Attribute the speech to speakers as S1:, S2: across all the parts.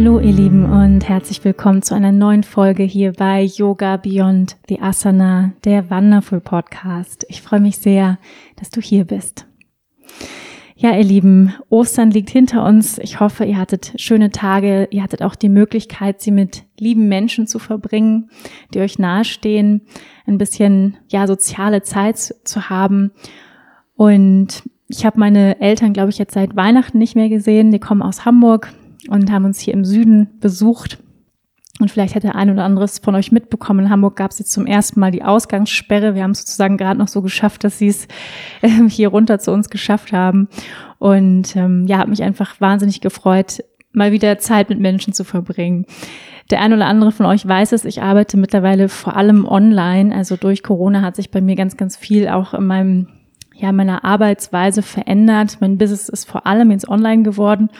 S1: Hallo ihr Lieben und herzlich willkommen zu einer neuen Folge hier bei Yoga Beyond the Asana, der Wonderful Podcast. Ich freue mich sehr, dass du hier bist. Ja, ihr Lieben, Ostern liegt hinter uns. Ich hoffe, ihr hattet schöne Tage. Ihr hattet auch die Möglichkeit, sie mit lieben Menschen zu verbringen, die euch nahestehen, ein bisschen, ja, soziale Zeit zu haben. Und ich habe meine Eltern, glaube ich, jetzt seit Weihnachten nicht mehr gesehen. Die kommen aus Hamburg und haben uns hier im Süden besucht. Und vielleicht hat der ein oder andere von euch mitbekommen. In Hamburg gab es jetzt zum ersten Mal die Ausgangssperre. Wir haben es sozusagen gerade noch so geschafft, dass sie es äh, hier runter zu uns geschafft haben. Und ähm, ja, habe mich einfach wahnsinnig gefreut, mal wieder Zeit mit Menschen zu verbringen. Der ein oder andere von euch weiß es, ich arbeite mittlerweile vor allem online. Also durch Corona hat sich bei mir ganz, ganz viel auch in meinem, ja, meiner Arbeitsweise verändert. Mein Business ist vor allem jetzt online geworden.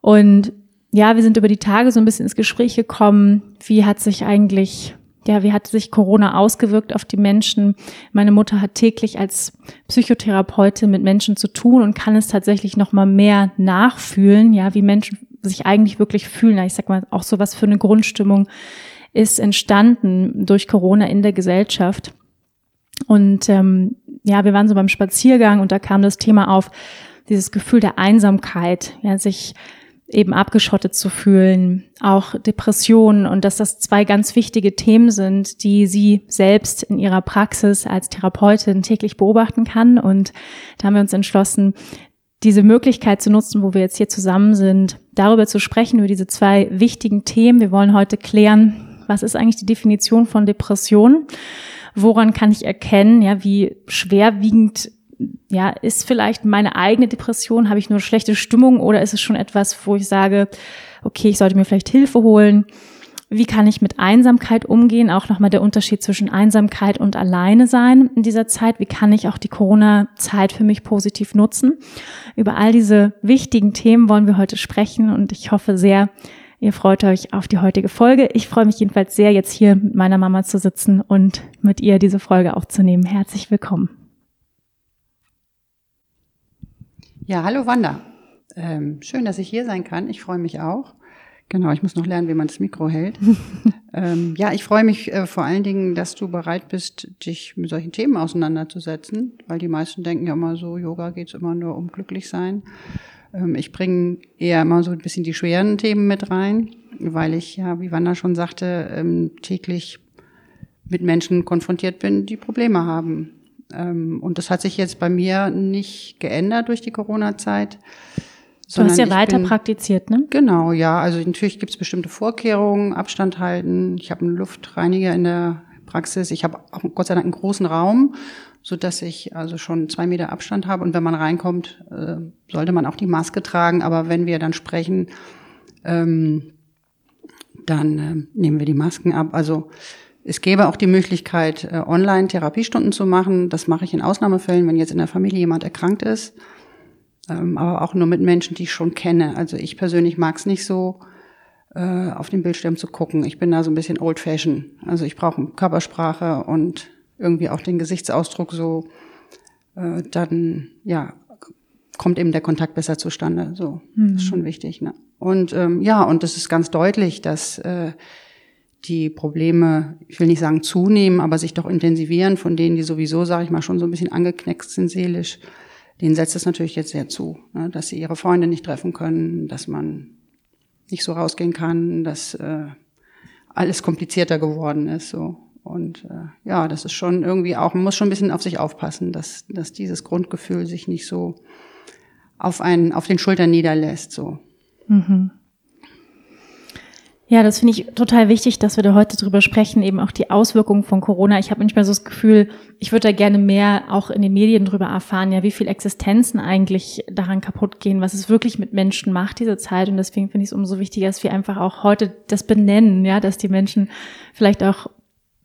S1: Und ja, wir sind über die Tage so ein bisschen ins Gespräch gekommen. Wie hat sich eigentlich, ja, wie hat sich Corona ausgewirkt auf die Menschen? Meine Mutter hat täglich als Psychotherapeutin mit Menschen zu tun und kann es tatsächlich noch mal mehr nachfühlen, ja, wie Menschen sich eigentlich wirklich fühlen. Ich sag mal, auch so was für eine Grundstimmung ist entstanden durch Corona in der Gesellschaft. Und ähm, ja, wir waren so beim Spaziergang und da kam das Thema auf, dieses Gefühl der Einsamkeit, ja, sich eben abgeschottet zu fühlen, auch Depressionen und dass das zwei ganz wichtige Themen sind, die sie selbst in ihrer Praxis als Therapeutin täglich beobachten kann. Und da haben wir uns entschlossen, diese Möglichkeit zu nutzen, wo wir jetzt hier zusammen sind, darüber zu sprechen, über diese zwei wichtigen Themen. Wir wollen heute klären, was ist eigentlich die Definition von Depression? Woran kann ich erkennen, ja, wie schwerwiegend ja, ist vielleicht meine eigene Depression, habe ich nur schlechte Stimmung oder ist es schon etwas, wo ich sage, okay, ich sollte mir vielleicht Hilfe holen? Wie kann ich mit Einsamkeit umgehen? Auch nochmal der Unterschied zwischen Einsamkeit und alleine sein in dieser Zeit. Wie kann ich auch die Corona-Zeit für mich positiv nutzen? Über all diese wichtigen Themen wollen wir heute sprechen und ich hoffe sehr, ihr freut euch auf die heutige Folge. Ich freue mich jedenfalls sehr, jetzt hier mit meiner Mama zu sitzen und mit ihr diese Folge aufzunehmen. Herzlich willkommen.
S2: Ja, hallo Wanda. Ähm, schön, dass ich hier sein kann. Ich freue mich auch. Genau, ich muss noch lernen, wie man das Mikro hält. ähm, ja, ich freue mich äh, vor allen Dingen, dass du bereit bist, dich mit solchen Themen auseinanderzusetzen, weil die meisten denken ja immer so, Yoga geht's immer nur um glücklich sein. Ähm, ich bringe eher immer so ein bisschen die schweren Themen mit rein, weil ich ja, wie Wanda schon sagte, ähm, täglich mit Menschen konfrontiert bin, die Probleme haben. Ähm, und das hat sich jetzt bei mir nicht geändert durch die Corona-Zeit.
S1: Du hast ja weiter bin, praktiziert, ne?
S2: Genau, ja. Also natürlich gibt es bestimmte Vorkehrungen, Abstand halten. Ich habe einen Luftreiniger in der Praxis. Ich habe auch Gott sei Dank einen großen Raum, so dass ich also schon zwei Meter Abstand habe. Und wenn man reinkommt, äh, sollte man auch die Maske tragen. Aber wenn wir dann sprechen, ähm, dann äh, nehmen wir die Masken ab. Also es gäbe auch die Möglichkeit, äh, online Therapiestunden zu machen. Das mache ich in Ausnahmefällen, wenn jetzt in der Familie jemand erkrankt ist. Ähm, aber auch nur mit Menschen, die ich schon kenne. Also ich persönlich mag es nicht so, äh, auf den Bildschirm zu gucken. Ich bin da so ein bisschen old-fashioned. Also ich brauche Körpersprache und irgendwie auch den Gesichtsausdruck so. Äh, dann, ja, kommt eben der Kontakt besser zustande. So, mhm. ist schon wichtig. Ne? Und ähm, ja, und das ist ganz deutlich, dass äh, die Probleme, ich will nicht sagen zunehmen, aber sich doch intensivieren, von denen, die sowieso, sage ich mal, schon so ein bisschen angekneckst sind seelisch, denen setzt es natürlich jetzt sehr zu, ne? dass sie ihre Freunde nicht treffen können, dass man nicht so rausgehen kann, dass äh, alles komplizierter geworden ist. So. Und äh, ja, das ist schon irgendwie auch, man muss schon ein bisschen auf sich aufpassen, dass, dass dieses Grundgefühl sich nicht so auf einen, auf den Schultern niederlässt. So. Mhm.
S1: Ja, das finde ich total wichtig, dass wir da heute drüber sprechen, eben auch die Auswirkungen von Corona. Ich habe manchmal so das Gefühl, ich würde da gerne mehr auch in den Medien drüber erfahren, ja, wie viel Existenzen eigentlich daran kaputt gehen, was es wirklich mit Menschen macht, diese Zeit. Und deswegen finde ich es umso wichtiger, dass wir einfach auch heute das benennen, ja, dass die Menschen vielleicht auch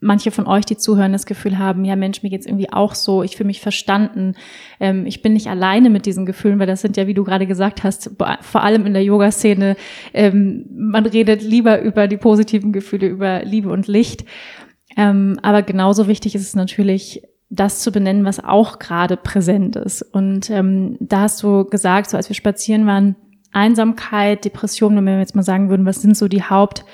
S1: manche von euch, die zuhören, das Gefühl haben, ja Mensch, mir geht's irgendwie auch so, ich fühle mich verstanden, ähm, ich bin nicht alleine mit diesen Gefühlen, weil das sind ja, wie du gerade gesagt hast, vor allem in der Yoga-Szene, ähm, man redet lieber über die positiven Gefühle, über Liebe und Licht. Ähm, aber genauso wichtig ist es natürlich, das zu benennen, was auch gerade präsent ist. Und ähm, da hast du gesagt, so als wir spazieren waren, Einsamkeit, Depression, wenn wir jetzt mal sagen würden, was sind so die Haupt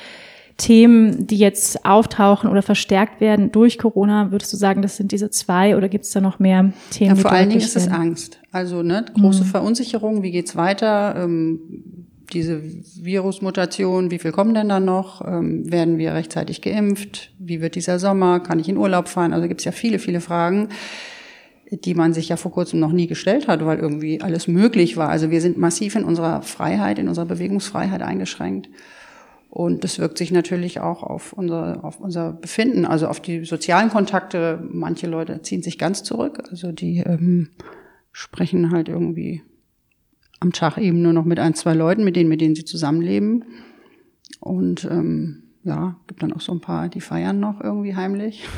S1: Themen, die jetzt auftauchen oder verstärkt werden durch Corona, würdest du sagen, das sind diese zwei oder gibt es da noch mehr Themen?
S2: Ja, vor allen Dingen ist es Angst. Also ne, große mhm. Verunsicherung, wie geht's weiter? Ähm, diese Virusmutation, wie viel kommen denn da noch? Ähm, werden wir rechtzeitig geimpft? Wie wird dieser Sommer? Kann ich in Urlaub fahren? Also gibt es ja viele, viele Fragen die man sich ja vor kurzem noch nie gestellt hat, weil irgendwie alles möglich war. Also wir sind massiv in unserer Freiheit, in unserer Bewegungsfreiheit eingeschränkt. Und das wirkt sich natürlich auch auf unser, auf unser Befinden, also auf die sozialen Kontakte. Manche Leute ziehen sich ganz zurück, also die ähm, sprechen halt irgendwie am Tag eben nur noch mit ein, zwei Leuten, mit denen, mit denen sie zusammenleben. Und ähm, ja, gibt dann auch so ein paar, die feiern noch irgendwie heimlich.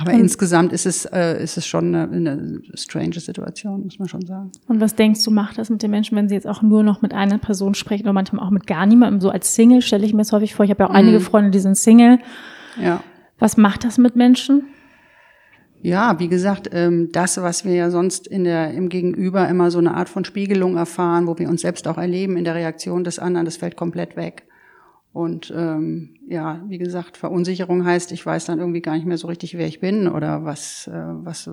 S2: Aber und insgesamt ist es, äh, ist es schon eine, eine strange Situation, muss man schon sagen.
S1: Und was denkst du, macht das mit den Menschen, wenn sie jetzt auch nur noch mit einer Person sprechen oder manchmal auch mit gar niemandem? So als Single stelle ich mir das häufig vor. Ich habe ja auch mhm. einige Freunde, die sind Single. Ja. Was macht das mit Menschen?
S2: Ja, wie gesagt, ähm, das, was wir ja sonst in der, im Gegenüber immer so eine Art von Spiegelung erfahren, wo wir uns selbst auch erleben in der Reaktion des anderen, das fällt komplett weg. Und ähm, ja, wie gesagt, Verunsicherung heißt, ich weiß dann irgendwie gar nicht mehr so richtig, wer ich bin oder was, äh, was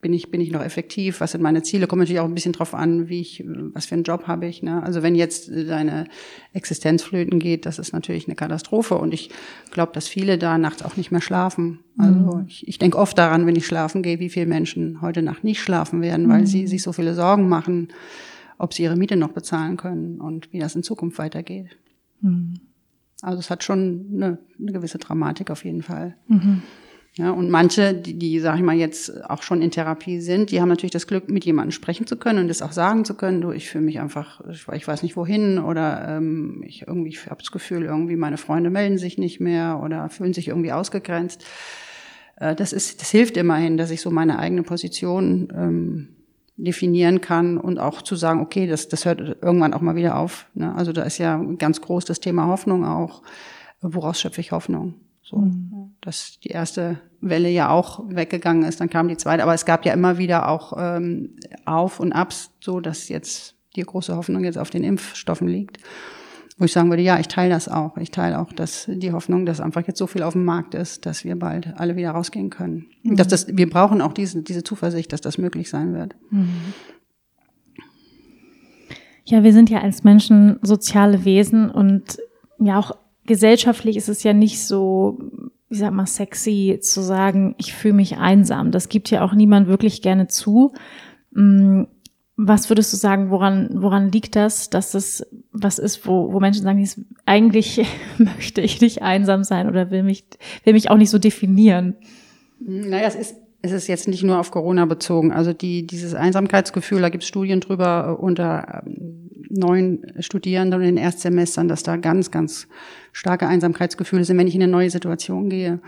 S2: bin ich, bin ich noch effektiv, was sind meine Ziele, kommt natürlich auch ein bisschen drauf an, wie ich, was für einen Job habe ich. Ne? Also wenn jetzt deine Existenz flöten geht, das ist natürlich eine Katastrophe. Und ich glaube, dass viele da nachts auch nicht mehr schlafen. Also mhm. ich, ich denke oft daran, wenn ich schlafen gehe, wie viele Menschen heute Nacht nicht schlafen werden, weil mhm. sie sich so viele Sorgen machen, ob sie ihre Miete noch bezahlen können und wie das in Zukunft weitergeht. Mhm. Also es hat schon eine, eine gewisse Dramatik auf jeden Fall. Mhm. Ja, und manche, die, die, sag ich mal, jetzt auch schon in Therapie sind, die haben natürlich das Glück, mit jemandem sprechen zu können und das auch sagen zu können, du, ich fühle mich einfach, ich, ich, weiß nicht wohin oder ähm, ich irgendwie habe das Gefühl, irgendwie meine Freunde melden sich nicht mehr oder fühlen sich irgendwie ausgegrenzt. Äh, das ist, das hilft immerhin, dass ich so meine eigene Position ähm, definieren kann und auch zu sagen, okay, das, das hört irgendwann auch mal wieder auf. Ne? Also da ist ja ganz groß das Thema Hoffnung auch. Woraus schöpfe ich Hoffnung? So, mhm. dass die erste Welle ja auch weggegangen ist, dann kam die zweite, aber es gab ja immer wieder auch ähm, Auf und Abs, so dass jetzt die große Hoffnung jetzt auf den Impfstoffen liegt wo ich sagen würde, ja, ich teile das auch. Ich teile auch dass die Hoffnung, dass einfach jetzt so viel auf dem Markt ist, dass wir bald alle wieder rausgehen können. Mhm. Dass das, wir brauchen auch diese, diese Zuversicht, dass das möglich sein wird. Mhm.
S1: Ja, wir sind ja als Menschen soziale Wesen und ja auch gesellschaftlich ist es ja nicht so, wie sag mal, sexy zu sagen, ich fühle mich einsam. Das gibt ja auch niemand wirklich gerne zu. Mm, was würdest du sagen, woran, woran liegt das, dass das was ist, wo, wo Menschen sagen, eigentlich möchte ich nicht einsam sein oder will mich, will mich auch nicht so definieren?
S2: Naja, es ist, es ist jetzt nicht nur auf Corona bezogen. Also die, dieses Einsamkeitsgefühl, da gibt es Studien drüber äh, unter ähm, neuen Studierenden in den Erstsemestern, dass da ganz, ganz starke Einsamkeitsgefühle sind, wenn ich in eine neue Situation gehe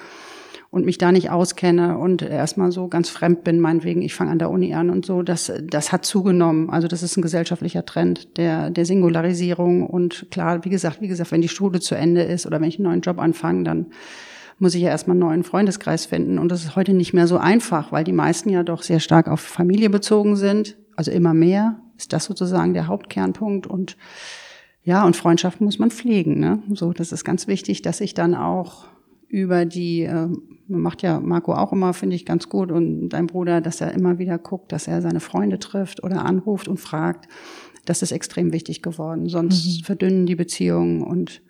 S2: und mich da nicht auskenne und erstmal so ganz fremd bin, meinetwegen, ich fange an der Uni an und so, das, das hat zugenommen. Also das ist ein gesellschaftlicher Trend der, der Singularisierung. Und klar, wie gesagt, wie gesagt, wenn die Schule zu Ende ist oder wenn ich einen neuen Job anfange, dann muss ich ja erstmal einen neuen Freundeskreis finden. Und das ist heute nicht mehr so einfach, weil die meisten ja doch sehr stark auf Familie bezogen sind. Also immer mehr ist das sozusagen der Hauptkernpunkt. Und ja, und Freundschaften muss man pflegen. Ne? So, das ist ganz wichtig, dass ich dann auch über die, äh, macht ja Marco auch immer, finde ich, ganz gut und dein Bruder, dass er immer wieder guckt, dass er seine Freunde trifft oder anruft und fragt. Das ist extrem wichtig geworden. Sonst mhm. verdünnen die Beziehungen und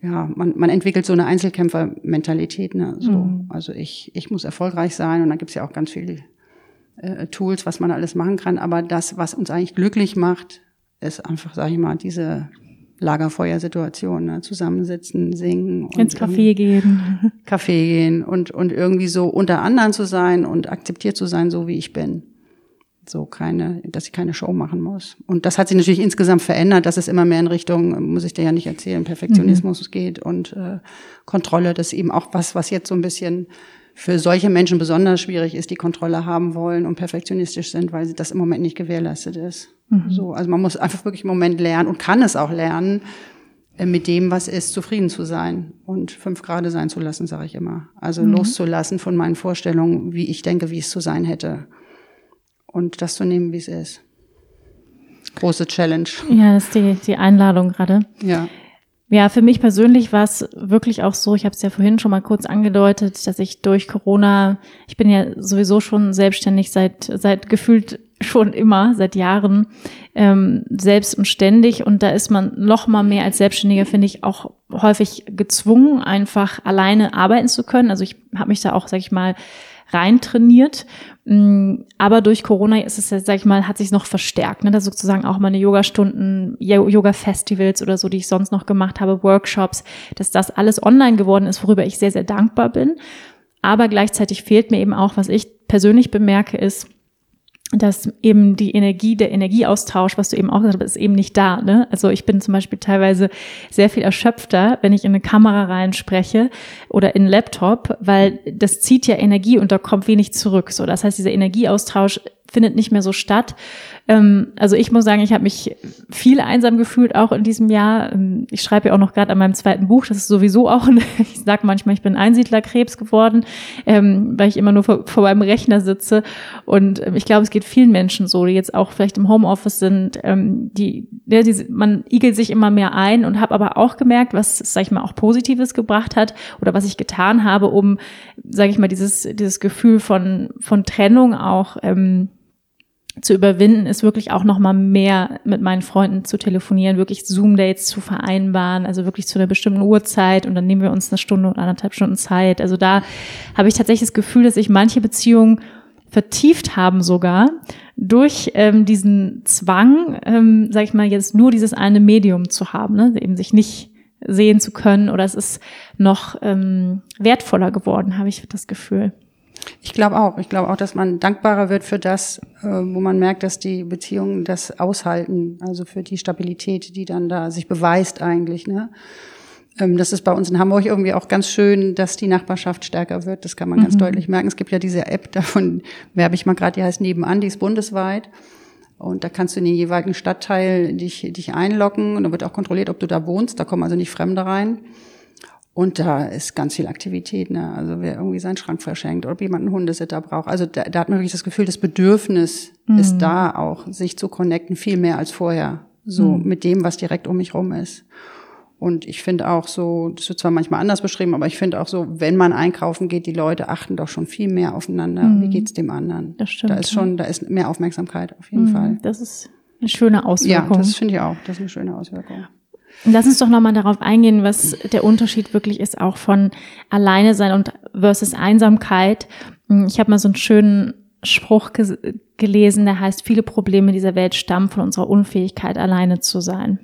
S2: ja, man, man entwickelt so eine Einzelkämpfermentalität. Ne? So, mhm. Also ich, ich muss erfolgreich sein und dann gibt's ja auch ganz viele äh, Tools, was man alles machen kann. Aber das, was uns eigentlich glücklich macht, ist einfach, sage ich mal, diese Lagerfeuersituation, ne? zusammensitzen, singen.
S1: Und Ins Café gehen.
S2: Café gehen und, und irgendwie so unter anderen zu sein und akzeptiert zu sein, so wie ich bin. So keine, dass ich keine Show machen muss. Und das hat sich natürlich insgesamt verändert, dass es immer mehr in Richtung, muss ich dir ja nicht erzählen, Perfektionismus mhm. geht und äh, Kontrolle. Das ist eben auch was, was jetzt so ein bisschen für solche Menschen besonders schwierig ist, die Kontrolle haben wollen und perfektionistisch sind, weil das im Moment nicht gewährleistet ist. Mhm. So, also man muss einfach wirklich im Moment lernen und kann es auch lernen, äh, mit dem, was ist, zufrieden zu sein und fünf Grade sein zu lassen, sage ich immer. Also mhm. loszulassen von meinen Vorstellungen, wie ich denke, wie es zu sein hätte. Und das zu nehmen, wie es ist. Große Challenge.
S1: Ja, das ist die, die Einladung gerade.
S2: Ja.
S1: Ja, für mich persönlich war es wirklich auch so, ich habe es ja vorhin schon mal kurz angedeutet, dass ich durch Corona, ich bin ja sowieso schon selbstständig seit, seit gefühlt schon immer, seit Jahren, ähm, selbst und ständig. Und da ist man noch mal mehr als Selbstständiger, finde ich, auch häufig gezwungen, einfach alleine arbeiten zu können. Also ich habe mich da auch, sag ich mal, rein trainiert. Mm, aber durch Corona ist es, sag ich mal, hat sich noch verstärkt. Ne? Da sozusagen auch meine Yoga-Stunden, Yoga-Festivals oder so, die ich sonst noch gemacht habe, Workshops, dass das alles online geworden ist, worüber ich sehr, sehr dankbar bin. Aber gleichzeitig fehlt mir eben auch, was ich persönlich bemerke, ist, dass eben die Energie, der Energieaustausch, was du eben auch gesagt hast, ist eben nicht da. Ne? Also ich bin zum Beispiel teilweise sehr viel erschöpfter, wenn ich in eine Kamera reinspreche oder in einen Laptop, weil das zieht ja Energie und da kommt wenig zurück. So, das heißt, dieser Energieaustausch findet nicht mehr so statt. Ähm, also ich muss sagen, ich habe mich viel einsam gefühlt auch in diesem Jahr. Ähm, ich schreibe ja auch noch gerade an meinem zweiten Buch. Das ist sowieso auch, ein, ich sage manchmal, ich bin Einsiedlerkrebs geworden, ähm, weil ich immer nur vor, vor meinem Rechner sitze. Und ähm, ich glaube, es geht vielen Menschen so, die jetzt auch vielleicht im Homeoffice sind, ähm, die, ja, die, man igelt sich immer mehr ein und habe aber auch gemerkt, was, sag ich mal, auch Positives gebracht hat oder was ich getan habe, um, sage ich mal, dieses, dieses Gefühl von, von Trennung auch ähm, zu überwinden, ist wirklich auch noch mal mehr mit meinen Freunden zu telefonieren, wirklich Zoom-Dates zu vereinbaren, also wirklich zu einer bestimmten Uhrzeit und dann nehmen wir uns eine Stunde oder anderthalb Stunden Zeit. Also da habe ich tatsächlich das Gefühl, dass sich manche Beziehungen vertieft haben sogar durch ähm, diesen Zwang, ähm, sag ich mal jetzt nur dieses eine Medium zu haben, ne? eben sich nicht sehen zu können oder es ist noch ähm, wertvoller geworden, habe ich das Gefühl.
S2: Ich glaube auch. Ich glaube auch, dass man dankbarer wird für das, äh, wo man merkt, dass die Beziehungen das aushalten. Also für die Stabilität, die dann da sich beweist eigentlich. Ne? Ähm, das ist bei uns in Hamburg irgendwie auch ganz schön, dass die Nachbarschaft stärker wird. Das kann man mhm. ganz deutlich merken. Es gibt ja diese App, davon werbe ich mal gerade, die heißt Nebenan, die ist bundesweit. Und da kannst du in den jeweiligen Stadtteil dich, dich einloggen und dann wird auch kontrolliert, ob du da wohnst. Da kommen also nicht Fremde rein. Und da ist ganz viel Aktivität, ne? Also wer irgendwie seinen Schrank verschenkt oder ob jemand einen Hundesitter braucht. Also da, da hat man wirklich das Gefühl, das Bedürfnis mhm. ist da auch, sich zu connecten, viel mehr als vorher. So mhm. mit dem, was direkt um mich rum ist. Und ich finde auch so, das wird zwar manchmal anders beschrieben, aber ich finde auch so, wenn man einkaufen geht, die Leute achten doch schon viel mehr aufeinander. Mhm. Wie geht's dem anderen?
S1: Das stimmt.
S2: Da ist schon, da ist mehr Aufmerksamkeit auf jeden mhm. Fall.
S1: Das ist eine schöne Auswirkung.
S2: Ja, das finde ich auch. Das ist eine schöne Auswirkung.
S1: Lass uns doch nochmal darauf eingehen, was der Unterschied wirklich ist, auch von alleine sein und versus Einsamkeit. Ich habe mal so einen schönen Spruch ge gelesen, der heißt, viele Probleme dieser Welt stammen von unserer Unfähigkeit, alleine zu sein.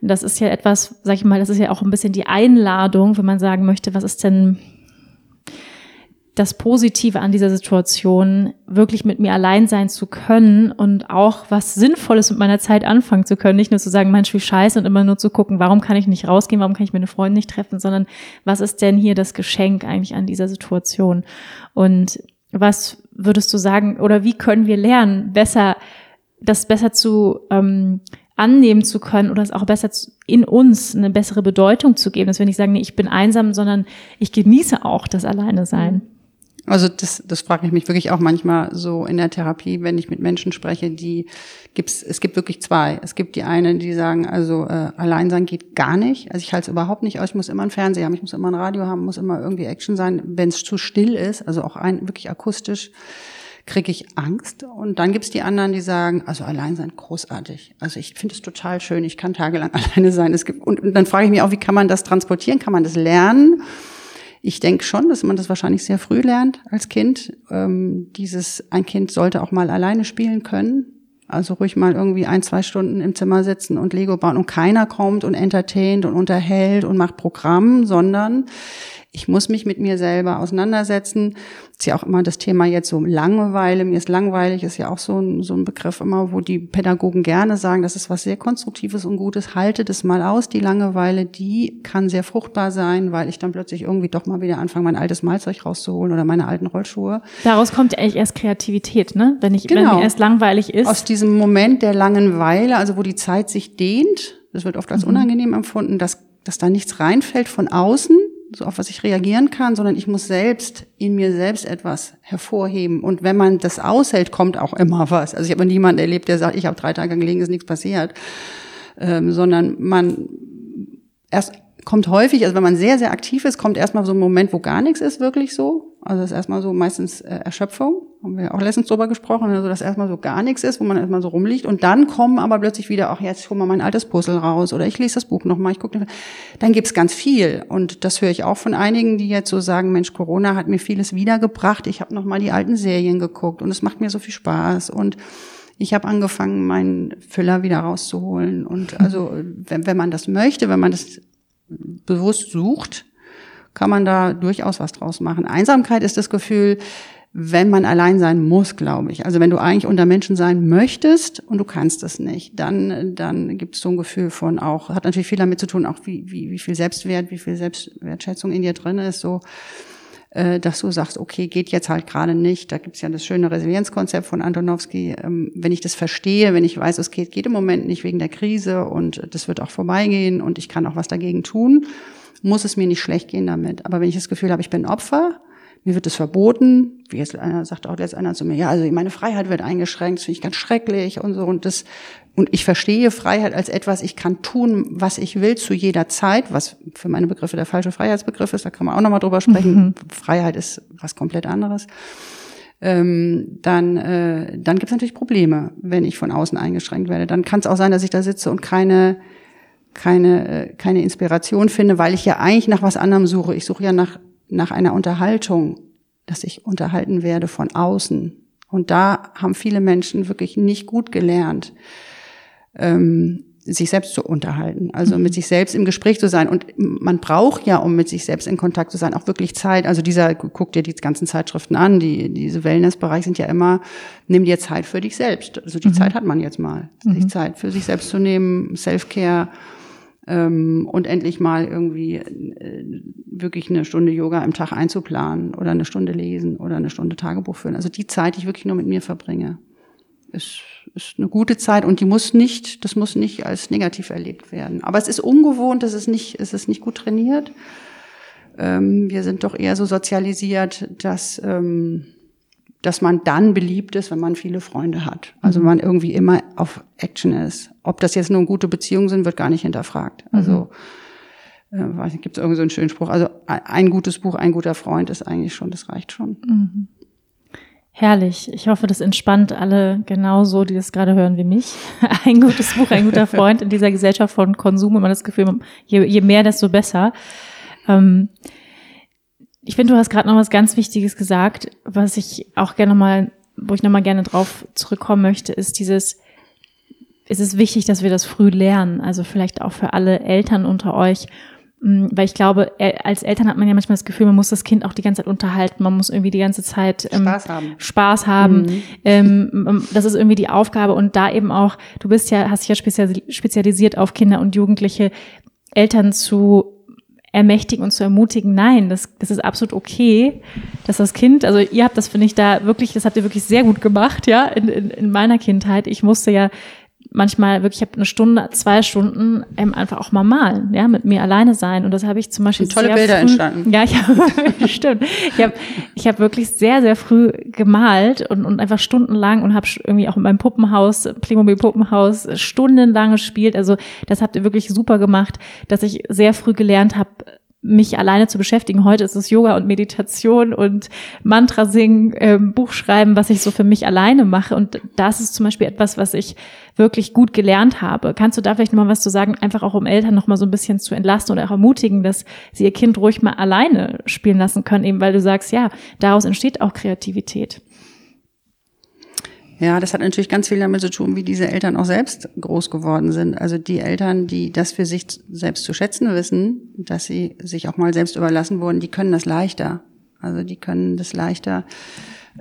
S1: Das ist ja etwas, sag ich mal, das ist ja auch ein bisschen die Einladung, wenn man sagen möchte, was ist denn das Positive an dieser Situation, wirklich mit mir allein sein zu können und auch was Sinnvolles mit meiner Zeit anfangen zu können. Nicht nur zu sagen, Mensch, wie scheiße und immer nur zu gucken, warum kann ich nicht rausgehen, warum kann ich meine Freunde nicht treffen, sondern was ist denn hier das Geschenk eigentlich an dieser Situation? Und was würdest du sagen, oder wie können wir lernen, besser, das besser zu ähm, annehmen zu können oder es auch besser in uns eine bessere Bedeutung zu geben, dass wir nicht sagen, nee, ich bin einsam, sondern ich genieße auch das Alleine sein.
S2: Also das, das frage ich mich wirklich auch manchmal so in der Therapie, wenn ich mit Menschen spreche, die gibt's, es gibt wirklich zwei. Es gibt die einen, die sagen, also äh, allein sein geht gar nicht. Also ich halte es überhaupt nicht aus. Ich muss immer ein Fernseher haben, ich muss immer ein Radio haben, muss immer irgendwie Action sein. Wenn es zu still ist, also auch ein wirklich akustisch, kriege ich Angst. Und dann gibt's die anderen, die sagen, also allein sein großartig. Also ich finde es total schön. Ich kann tagelang alleine sein. Es gibt und, und dann frage ich mich auch, wie kann man das transportieren? Kann man das lernen? Ich denke schon, dass man das wahrscheinlich sehr früh lernt als Kind. Ähm, dieses, ein Kind sollte auch mal alleine spielen können. Also ruhig mal irgendwie ein, zwei Stunden im Zimmer sitzen und Lego bauen und keiner kommt und entertaint und unterhält und macht Programm, sondern ich muss mich mit mir selber auseinandersetzen. ist ja auch immer das Thema jetzt so Langeweile. Mir ist langweilig, ist ja auch so ein, so ein Begriff immer, wo die Pädagogen gerne sagen, das ist was sehr Konstruktives und Gutes. Haltet es mal aus, die Langeweile, die kann sehr fruchtbar sein, weil ich dann plötzlich irgendwie doch mal wieder anfange, mein altes Malzeug rauszuholen oder meine alten Rollschuhe.
S1: Daraus kommt ja eigentlich erst Kreativität, ne? Wenn ich, genau. wenn mir erst langweilig ist.
S2: Aus diesem Moment der Langeweile, also wo die Zeit sich dehnt, das wird oft als mhm. unangenehm empfunden, dass, dass da nichts reinfällt von außen, so auf was ich reagieren kann, sondern ich muss selbst in mir selbst etwas hervorheben. Und wenn man das aushält, kommt auch immer was. Also ich habe niemanden erlebt, der sagt, ich habe drei Tage gelegen, ist nichts passiert, ähm, sondern man erst kommt häufig, also wenn man sehr, sehr aktiv ist, kommt erstmal so ein Moment, wo gar nichts ist, wirklich so. Also das ist erstmal so meistens äh, Erschöpfung, haben wir auch letztens drüber gesprochen, also dass erstmal so gar nichts ist, wo man erstmal so rumliegt. Und dann kommen aber plötzlich wieder, ach jetzt hol mal mein altes Puzzle raus oder ich lese das Buch nochmal, ich gucke, dann gibt's ganz viel. Und das höre ich auch von einigen, die jetzt so sagen, Mensch, Corona hat mir vieles wiedergebracht, ich habe nochmal die alten Serien geguckt und es macht mir so viel Spaß. Und ich habe angefangen, meinen Füller wieder rauszuholen. Und also, wenn, wenn man das möchte, wenn man das bewusst sucht, kann man da durchaus was draus machen. Einsamkeit ist das Gefühl, wenn man allein sein muss, glaube ich. Also wenn du eigentlich unter Menschen sein möchtest und du kannst es nicht, dann, dann gibt es so ein Gefühl von auch, hat natürlich viel damit zu tun, auch wie, wie, wie viel Selbstwert, wie viel Selbstwertschätzung in dir drin ist, so, äh, dass du sagst, okay, geht jetzt halt gerade nicht. Da gibt es ja das schöne Resilienzkonzept von Antonowski. Ähm, wenn ich das verstehe, wenn ich weiß, es geht, geht im Moment nicht wegen der Krise und das wird auch vorbeigehen und ich kann auch was dagegen tun, muss es mir nicht schlecht gehen damit. Aber wenn ich das Gefühl habe, ich bin Opfer, mir wird es verboten, wie jetzt einer sagt auch jetzt einer zu mir, ja, also meine Freiheit wird eingeschränkt, das finde ich ganz schrecklich und so und das und ich verstehe Freiheit als etwas, ich kann tun, was ich will zu jeder Zeit, was für meine Begriffe der falsche Freiheitsbegriff ist, da kann man auch nochmal drüber sprechen. Mhm. Freiheit ist was komplett anderes. Ähm, dann, äh, dann gibt es natürlich Probleme, wenn ich von außen eingeschränkt werde. Dann kann es auch sein, dass ich da sitze und keine keine, äh, keine Inspiration finde, weil ich ja eigentlich nach was anderem suche. Ich suche ja nach, nach einer Unterhaltung, dass ich unterhalten werde von außen. Und da haben viele Menschen wirklich nicht gut gelernt, ähm, sich selbst zu unterhalten, also mit sich selbst im Gespräch zu sein. Und man braucht ja, um mit sich selbst in Kontakt zu sein, auch wirklich Zeit. Also dieser, guck dir die ganzen Zeitschriften an, die, diese Wellnessbereich sind ja immer, nimm dir Zeit für dich selbst. Also die mhm. Zeit hat man jetzt mal, sich mhm. Zeit für sich selbst zu nehmen, Self-Care ähm, und endlich mal irgendwie äh, wirklich eine Stunde Yoga im Tag einzuplanen oder eine Stunde lesen oder eine Stunde Tagebuch führen. Also die Zeit, die ich wirklich nur mit mir verbringe, ist, ist eine gute Zeit und die muss nicht, das muss nicht als negativ erlebt werden. Aber es ist ungewohnt, es ist nicht, es ist nicht gut trainiert. Ähm, wir sind doch eher so sozialisiert, dass ähm, dass man dann beliebt ist, wenn man viele Freunde hat. Also mhm. man irgendwie immer auf Action ist. Ob das jetzt nur gute Beziehungen sind, wird gar nicht hinterfragt. Mhm. Also äh, weiß nicht, gibt es irgendwie so einen schönen Spruch. Also ein gutes Buch, ein guter Freund ist eigentlich schon, das reicht schon. Mhm.
S1: Herrlich. Ich hoffe, das entspannt alle genauso, die das gerade hören wie mich. Ein gutes Buch, ein guter Freund in dieser Gesellschaft von Konsum. Immer das Gefühl, je, je mehr, desto besser. Ähm, ich finde, du hast gerade noch was ganz Wichtiges gesagt, was ich auch gerne mal, wo ich nochmal gerne drauf zurückkommen möchte, ist dieses, es ist wichtig, dass wir das früh lernen. Also vielleicht auch für alle Eltern unter euch. Mm, weil ich glaube, als Eltern hat man ja manchmal das Gefühl, man muss das Kind auch die ganze Zeit unterhalten, man muss irgendwie die ganze Zeit
S2: ähm, Spaß haben.
S1: Spaß haben. Mhm. Ähm, das ist irgendwie die Aufgabe und da eben auch, du bist ja, hast dich ja spezialisiert auf Kinder und Jugendliche, Eltern zu ermächtigen und zu ermutigen, nein, das, das ist absolut okay, dass das Kind, also ihr habt das, finde ich, da wirklich, das habt ihr wirklich sehr gut gemacht, ja, in, in, in meiner Kindheit. Ich musste ja manchmal wirklich, ich habe eine Stunde, zwei Stunden einfach auch mal malen, ja, mit mir alleine sein. Und das habe ich zum Beispiel
S2: Und tolle sehr Bilder früh, entstanden.
S1: Ja, ich hab, stimmt. Ich habe ich hab wirklich sehr, sehr früh gemalt und, und einfach stundenlang und habe irgendwie auch in meinem Puppenhaus, Playmobil Puppenhaus, stundenlang gespielt. Also das habt ihr wirklich super gemacht, dass ich sehr früh gelernt habe, mich alleine zu beschäftigen. Heute ist es Yoga und Meditation und Mantra singen, ähm, Buch schreiben, was ich so für mich alleine mache. Und das ist zum Beispiel etwas, was ich wirklich gut gelernt habe. Kannst du da vielleicht noch mal was zu sagen, einfach auch um Eltern noch mal so ein bisschen zu entlasten oder auch ermutigen, dass sie ihr Kind ruhig mal alleine spielen lassen können, eben weil du sagst, ja, daraus entsteht auch Kreativität.
S2: Ja, das hat natürlich ganz viel damit zu tun, wie diese Eltern auch selbst groß geworden sind. Also die Eltern, die das für sich selbst zu schätzen wissen, dass sie sich auch mal selbst überlassen wurden, die können das leichter. Also die können das leichter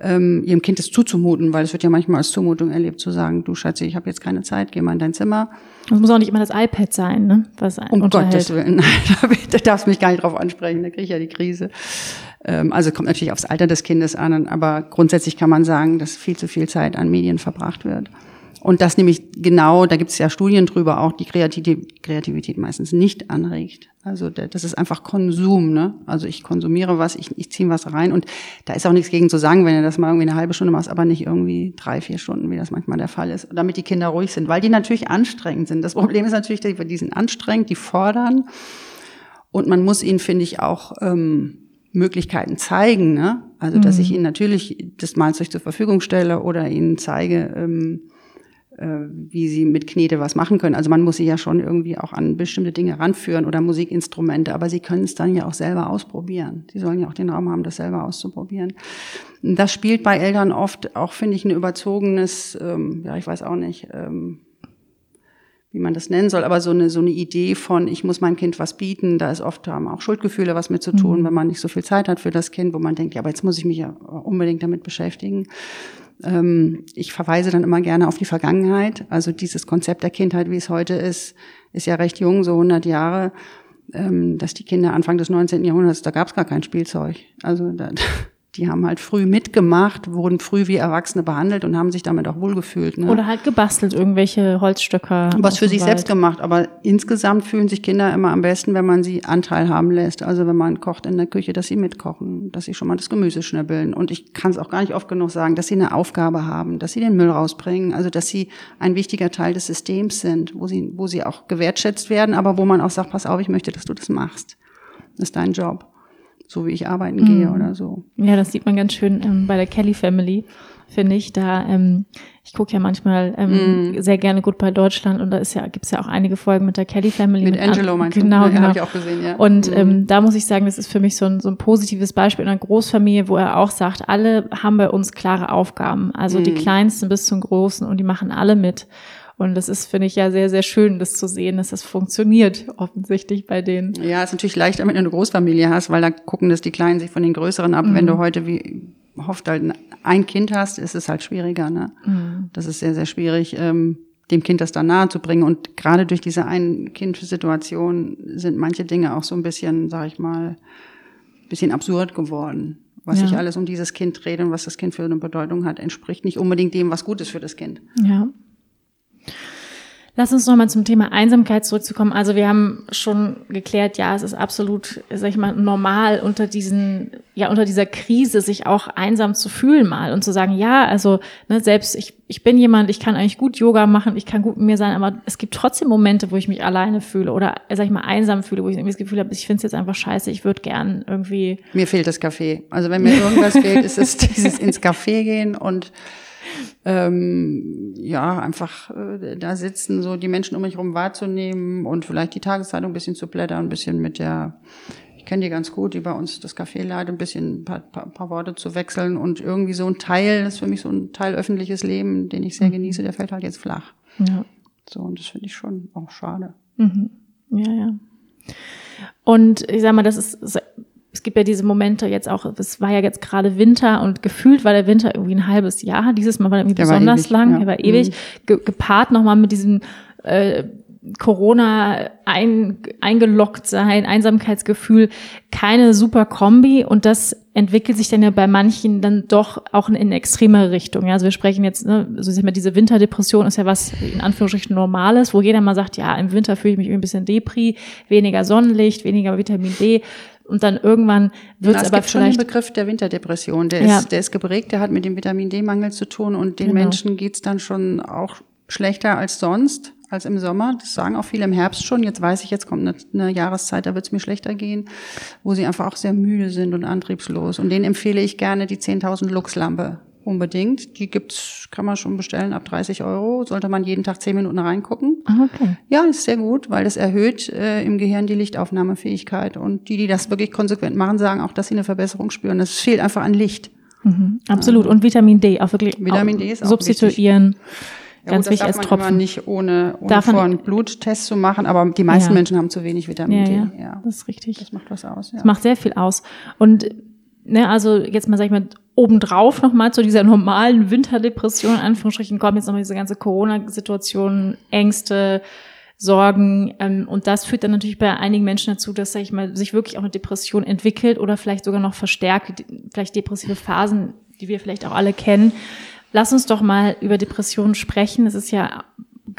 S2: ähm, ihrem Kind das zuzumuten, weil es wird ja manchmal als Zumutung erlebt, zu sagen, du Schatzi, ich habe jetzt keine Zeit, geh mal in dein Zimmer.
S1: Es muss auch nicht immer das iPad sein, ne?
S2: Was um unterhält. Gottes Willen, nein, da darfst du mich gar nicht drauf ansprechen, da kriege ich ja die Krise. Ähm, also kommt natürlich aufs Alter des Kindes an, aber grundsätzlich kann man sagen, dass viel zu viel Zeit an Medien verbracht wird. Und das nämlich genau, da gibt es ja Studien drüber, auch die Kreativität, meistens nicht anregt. Also das ist einfach Konsum, ne? Also ich konsumiere was, ich, ich ziehe was rein und da ist auch nichts gegen zu sagen, wenn du das mal irgendwie eine halbe Stunde machst, aber nicht irgendwie drei, vier Stunden, wie das manchmal der Fall ist, damit die Kinder ruhig sind, weil die natürlich anstrengend sind. Das Problem ist natürlich, die sind anstrengend, die fordern und man muss ihnen, finde ich, auch ähm, Möglichkeiten zeigen, ne? Also dass mhm. ich ihnen natürlich das Malzeug zur Verfügung stelle oder ihnen zeige, ähm, äh, wie sie mit Knete was machen können. Also man muss sie ja schon irgendwie auch an bestimmte Dinge ranführen oder Musikinstrumente, aber sie können es dann ja auch selber ausprobieren. Sie sollen ja auch den Raum haben, das selber auszuprobieren. Das spielt bei Eltern oft auch, finde ich, ein überzogenes, ähm, ja, ich weiß auch nicht, ähm, wie man das nennen soll, aber so eine, so eine Idee von, ich muss meinem Kind was bieten, da ist oft haben auch Schuldgefühle was mit zu tun, mhm. wenn man nicht so viel Zeit hat für das Kind, wo man denkt, ja, aber jetzt muss ich mich ja unbedingt damit beschäftigen. Ähm, ich verweise dann immer gerne auf die Vergangenheit. Also dieses Konzept der Kindheit, wie es heute ist, ist ja recht jung, so 100 Jahre. Ähm, dass die Kinder Anfang des 19. Jahrhunderts, da gab es gar kein Spielzeug. Also da, die haben halt früh mitgemacht, wurden früh wie Erwachsene behandelt und haben sich damit auch wohlgefühlt. Ne?
S1: Oder halt gebastelt, irgendwelche Holzstöcker.
S2: Was für sich Wald. selbst gemacht. Aber insgesamt fühlen sich Kinder immer am besten, wenn man sie Anteil haben lässt. Also wenn man kocht in der Küche, dass sie mitkochen, dass sie schon mal das Gemüse schnibbeln. Und ich kann es auch gar nicht oft genug sagen, dass sie eine Aufgabe haben, dass sie den Müll rausbringen. Also dass sie ein wichtiger Teil des Systems sind, wo sie, wo sie auch gewertschätzt werden, aber wo man auch sagt, pass auf, ich möchte, dass du das machst. Das ist dein Job so wie ich arbeiten mhm. gehe oder so.
S1: Ja, das sieht man ganz schön ähm, bei der Kelly Family, finde ich. Da ähm, ich gucke ja manchmal ähm, mm. sehr gerne gut bei Deutschland und da ist ja gibt's ja auch einige Folgen mit der Kelly Family.
S2: Mit, mit Angelo meinst
S1: genau,
S2: du?
S1: Genau,
S2: habe ich auch gesehen, ja.
S1: Und mm. ähm, da muss ich sagen, das ist für mich so ein, so ein positives Beispiel in einer Großfamilie, wo er auch sagt, alle haben bei uns klare Aufgaben. Also die Kleinsten bis zum Großen und die machen alle mit. Und das ist, finde ich, ja sehr, sehr schön, das zu sehen, dass das funktioniert, offensichtlich bei denen.
S2: Ja, ist natürlich leichter, wenn du eine Großfamilie hast, weil da gucken das die Kleinen sich von den Größeren ab. Mhm. Wenn du heute wie hofft halt ein Kind hast, ist es halt schwieriger. Ne? Mhm. Das ist sehr, sehr schwierig, ähm, dem Kind das dann nahe zu bringen. Und gerade durch diese Ein-Kind-Situation sind manche Dinge auch so ein bisschen, sag ich mal, bisschen absurd geworden. Was ja. sich alles um dieses Kind dreht und was das Kind für eine Bedeutung hat, entspricht nicht unbedingt dem, was gut ist für das Kind.
S1: Ja. Lass uns noch mal zum Thema Einsamkeit zurückzukommen. Also wir haben schon geklärt, ja, es ist absolut, sag ich mal, normal unter diesen, ja, unter dieser Krise sich auch einsam zu fühlen mal und zu sagen, ja, also ne, selbst ich, ich bin jemand, ich kann eigentlich gut Yoga machen, ich kann gut mit mir sein, aber es gibt trotzdem Momente, wo ich mich alleine fühle oder, sag ich mal, einsam fühle, wo ich irgendwie das Gefühl habe, ich finde es jetzt einfach scheiße, ich würde gern irgendwie.
S2: Mir fehlt das Kaffee. Also wenn mir irgendwas fehlt, ist es dieses ins Café gehen und ähm, ja, einfach äh, da sitzen, so die Menschen um mich herum wahrzunehmen und vielleicht die Tageszeitung ein bisschen zu blättern, ein bisschen mit der, ich kenne die ganz gut, die bei uns das Café leitet, ein bisschen ein paar, paar, paar, Worte zu wechseln und irgendwie so ein Teil, das ist für mich so ein Teil öffentliches Leben, den ich sehr mhm. genieße, der fällt halt jetzt flach. Ja. So, und das finde ich schon auch schade.
S1: Mhm. Ja, ja. Und ich sag mal, das ist es gibt ja diese Momente jetzt auch, es war ja jetzt gerade Winter und gefühlt war der Winter irgendwie ein halbes Jahr. Dieses Mal war irgendwie der besonders ewig, lang, ja. er war ewig, mhm. ge gepaart nochmal mit diesem äh, Corona ein, eingeloggt sein, Einsamkeitsgefühl, keine super Kombi und das entwickelt sich dann ja bei manchen dann doch auch in, in extremere Richtung. Ja, also wir sprechen jetzt, ne, so also diese Winterdepression ist ja was in Anführungsstrichen Normales, wo jeder mal sagt, ja, im Winter fühle ich mich ein bisschen Depri, weniger Sonnenlicht, weniger Vitamin D und dann irgendwann wird es aber
S2: gibt vielleicht schon den Begriff der Winterdepression, der ja. ist der ist geprägt, der hat mit dem Vitamin D-Mangel zu tun und den genau. Menschen geht's dann schon auch schlechter als sonst als im Sommer. Das sagen auch viele im Herbst schon. Jetzt weiß ich, jetzt kommt eine, eine Jahreszeit, da wird es mir schlechter gehen, wo sie einfach auch sehr müde sind und antriebslos. Und denen empfehle ich gerne die 10.000 Lux-Lampe unbedingt. Die gibt's, kann man schon bestellen ab 30 Euro. Sollte man jeden Tag 10 Minuten reingucken.
S1: Ah, okay.
S2: Ja, ist sehr gut, weil das erhöht äh, im Gehirn die Lichtaufnahmefähigkeit. Und die, die das wirklich konsequent machen, sagen auch, dass sie eine Verbesserung spüren. Es fehlt einfach an Licht.
S1: Mhm, absolut. Und Vitamin D auch wirklich
S2: Vitamin D ist auch
S1: substituieren.
S2: Wichtig. Ja,
S1: Ganz
S2: gut,
S1: wichtig als Tropfen.
S2: nicht ohne, ohne
S1: Darf man-
S2: vor einen Bluttest zu machen, aber die meisten
S1: Ja.
S2: Menschen haben zu wenig Vitamin
S1: Ja,
S2: D.
S1: ja,
S2: Ja.
S1: das ist richtig.
S2: Das macht was aus. Ja.
S1: Das macht sehr viel aus. Und ne, also jetzt mal, sag ich mal, obendrauf nochmal zu dieser normalen Winterdepression, in Anführungsstrichen, kommt jetzt nochmal diese ganze Corona-Situation, Ängste, Sorgen. Ähm, und das führt dann natürlich bei einigen Menschen dazu, dass, sag ich mal, sich wirklich auch eine Depression entwickelt oder vielleicht sogar noch verstärkt, vielleicht depressive Phasen, die wir vielleicht auch alle kennen. Lass uns doch mal über Depressionen sprechen. Es ist ja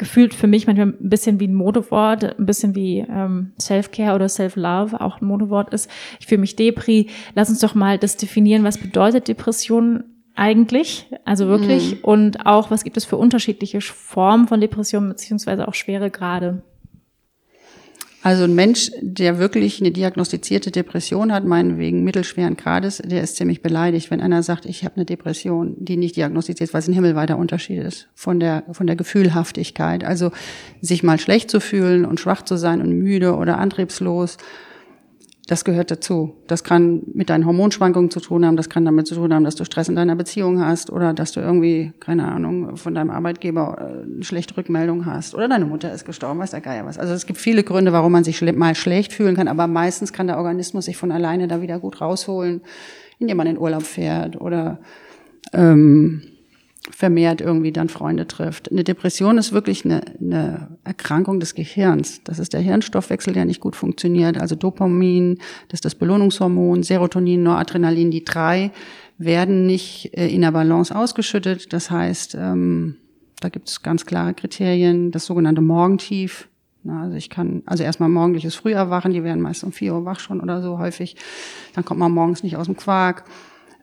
S1: gefühlt für mich manchmal ein bisschen wie ein Modewort, ein bisschen wie ähm, Self-Care oder Self-Love auch ein Modewort ist. Ich fühle mich Depri. Lass uns doch mal das definieren, was bedeutet Depression eigentlich, also wirklich, und auch, was gibt es für unterschiedliche Formen von Depressionen, beziehungsweise auch schwere Grade.
S2: Also ein Mensch, der wirklich eine diagnostizierte Depression hat, meinetwegen mittelschweren Grades, der ist ziemlich beleidigt, wenn einer sagt, ich habe eine Depression, die nicht diagnostiziert ist, weil es ein himmelweiter Unterschied ist von der, von der Gefühlhaftigkeit. Also sich mal schlecht zu fühlen und schwach zu sein und müde oder antriebslos, das gehört dazu. Das kann mit deinen Hormonschwankungen zu tun haben, das kann damit zu tun haben, dass du Stress in deiner Beziehung hast oder dass du irgendwie, keine Ahnung, von deinem Arbeitgeber äh, eine schlechte Rückmeldung hast oder deine Mutter ist gestorben, weiß der Geier was. Also es gibt viele Gründe, warum man sich mal schlecht fühlen kann, aber meistens kann der Organismus sich von alleine da wieder gut rausholen, indem man in Urlaub fährt oder ähm, vermehrt irgendwie dann Freunde trifft. Eine Depression ist wirklich eine, eine Erkrankung des Gehirns. Das ist der Hirnstoffwechsel, der nicht gut funktioniert. Also Dopamin, das ist das Belohnungshormon, Serotonin, Noradrenalin, die drei werden nicht äh, in der Balance ausgeschüttet. Das heißt, ähm, da gibt es ganz klare Kriterien, das sogenannte Morgentief. Na, also ich kann, also erstmal morgendliches Früherwachen, die werden meist um 4 Uhr wach schon oder so häufig. Dann kommt man morgens nicht aus dem Quark.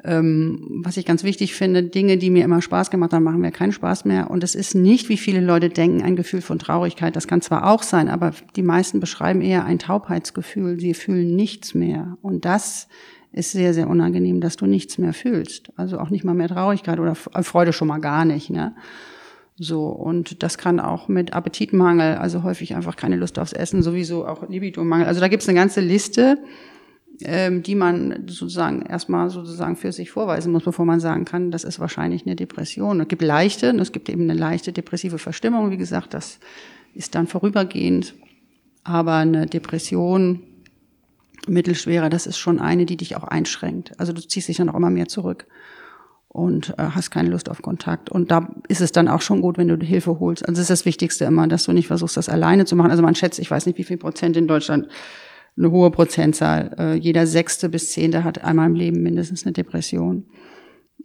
S2: Ähm, was ich ganz wichtig finde, Dinge, die mir immer Spaß gemacht haben, machen mir keinen Spaß mehr. Und es ist nicht, wie viele Leute denken, ein Gefühl von Traurigkeit. Das kann zwar auch sein, aber die meisten beschreiben eher ein Taubheitsgefühl. Sie fühlen nichts mehr. Und das ist sehr, sehr unangenehm, dass du nichts mehr fühlst. Also auch nicht mal mehr Traurigkeit oder Freude schon mal gar nicht. Ne? So, und das kann auch mit Appetitmangel, also häufig einfach keine Lust aufs Essen, sowieso auch Libido-Mangel. Also da gibt's eine ganze Liste, ähm, die man sozusagen erstmal sozusagen für sich vorweisen muss, bevor man sagen kann, das ist wahrscheinlich eine Depression. Es gibt leichte, es gibt eben eine leichte depressive Verstimmung, wie gesagt, das ist dann vorübergehend. Aber eine Depression, mittelschwerer, das ist schon eine, die dich auch einschränkt. Also du ziehst dich dann auch immer mehr zurück und äh, hast keine Lust auf Kontakt. Und da ist es dann auch schon gut, wenn du Hilfe holst. Also das ist das Wichtigste immer, dass du nicht versuchst, das alleine zu machen. Also man schätzt, ich weiß nicht, wie viel Prozent in Deutschland, eine hohe Prozentzahl. Äh, jeder Sechste bis Zehnte hat einmal im Leben mindestens eine Depression.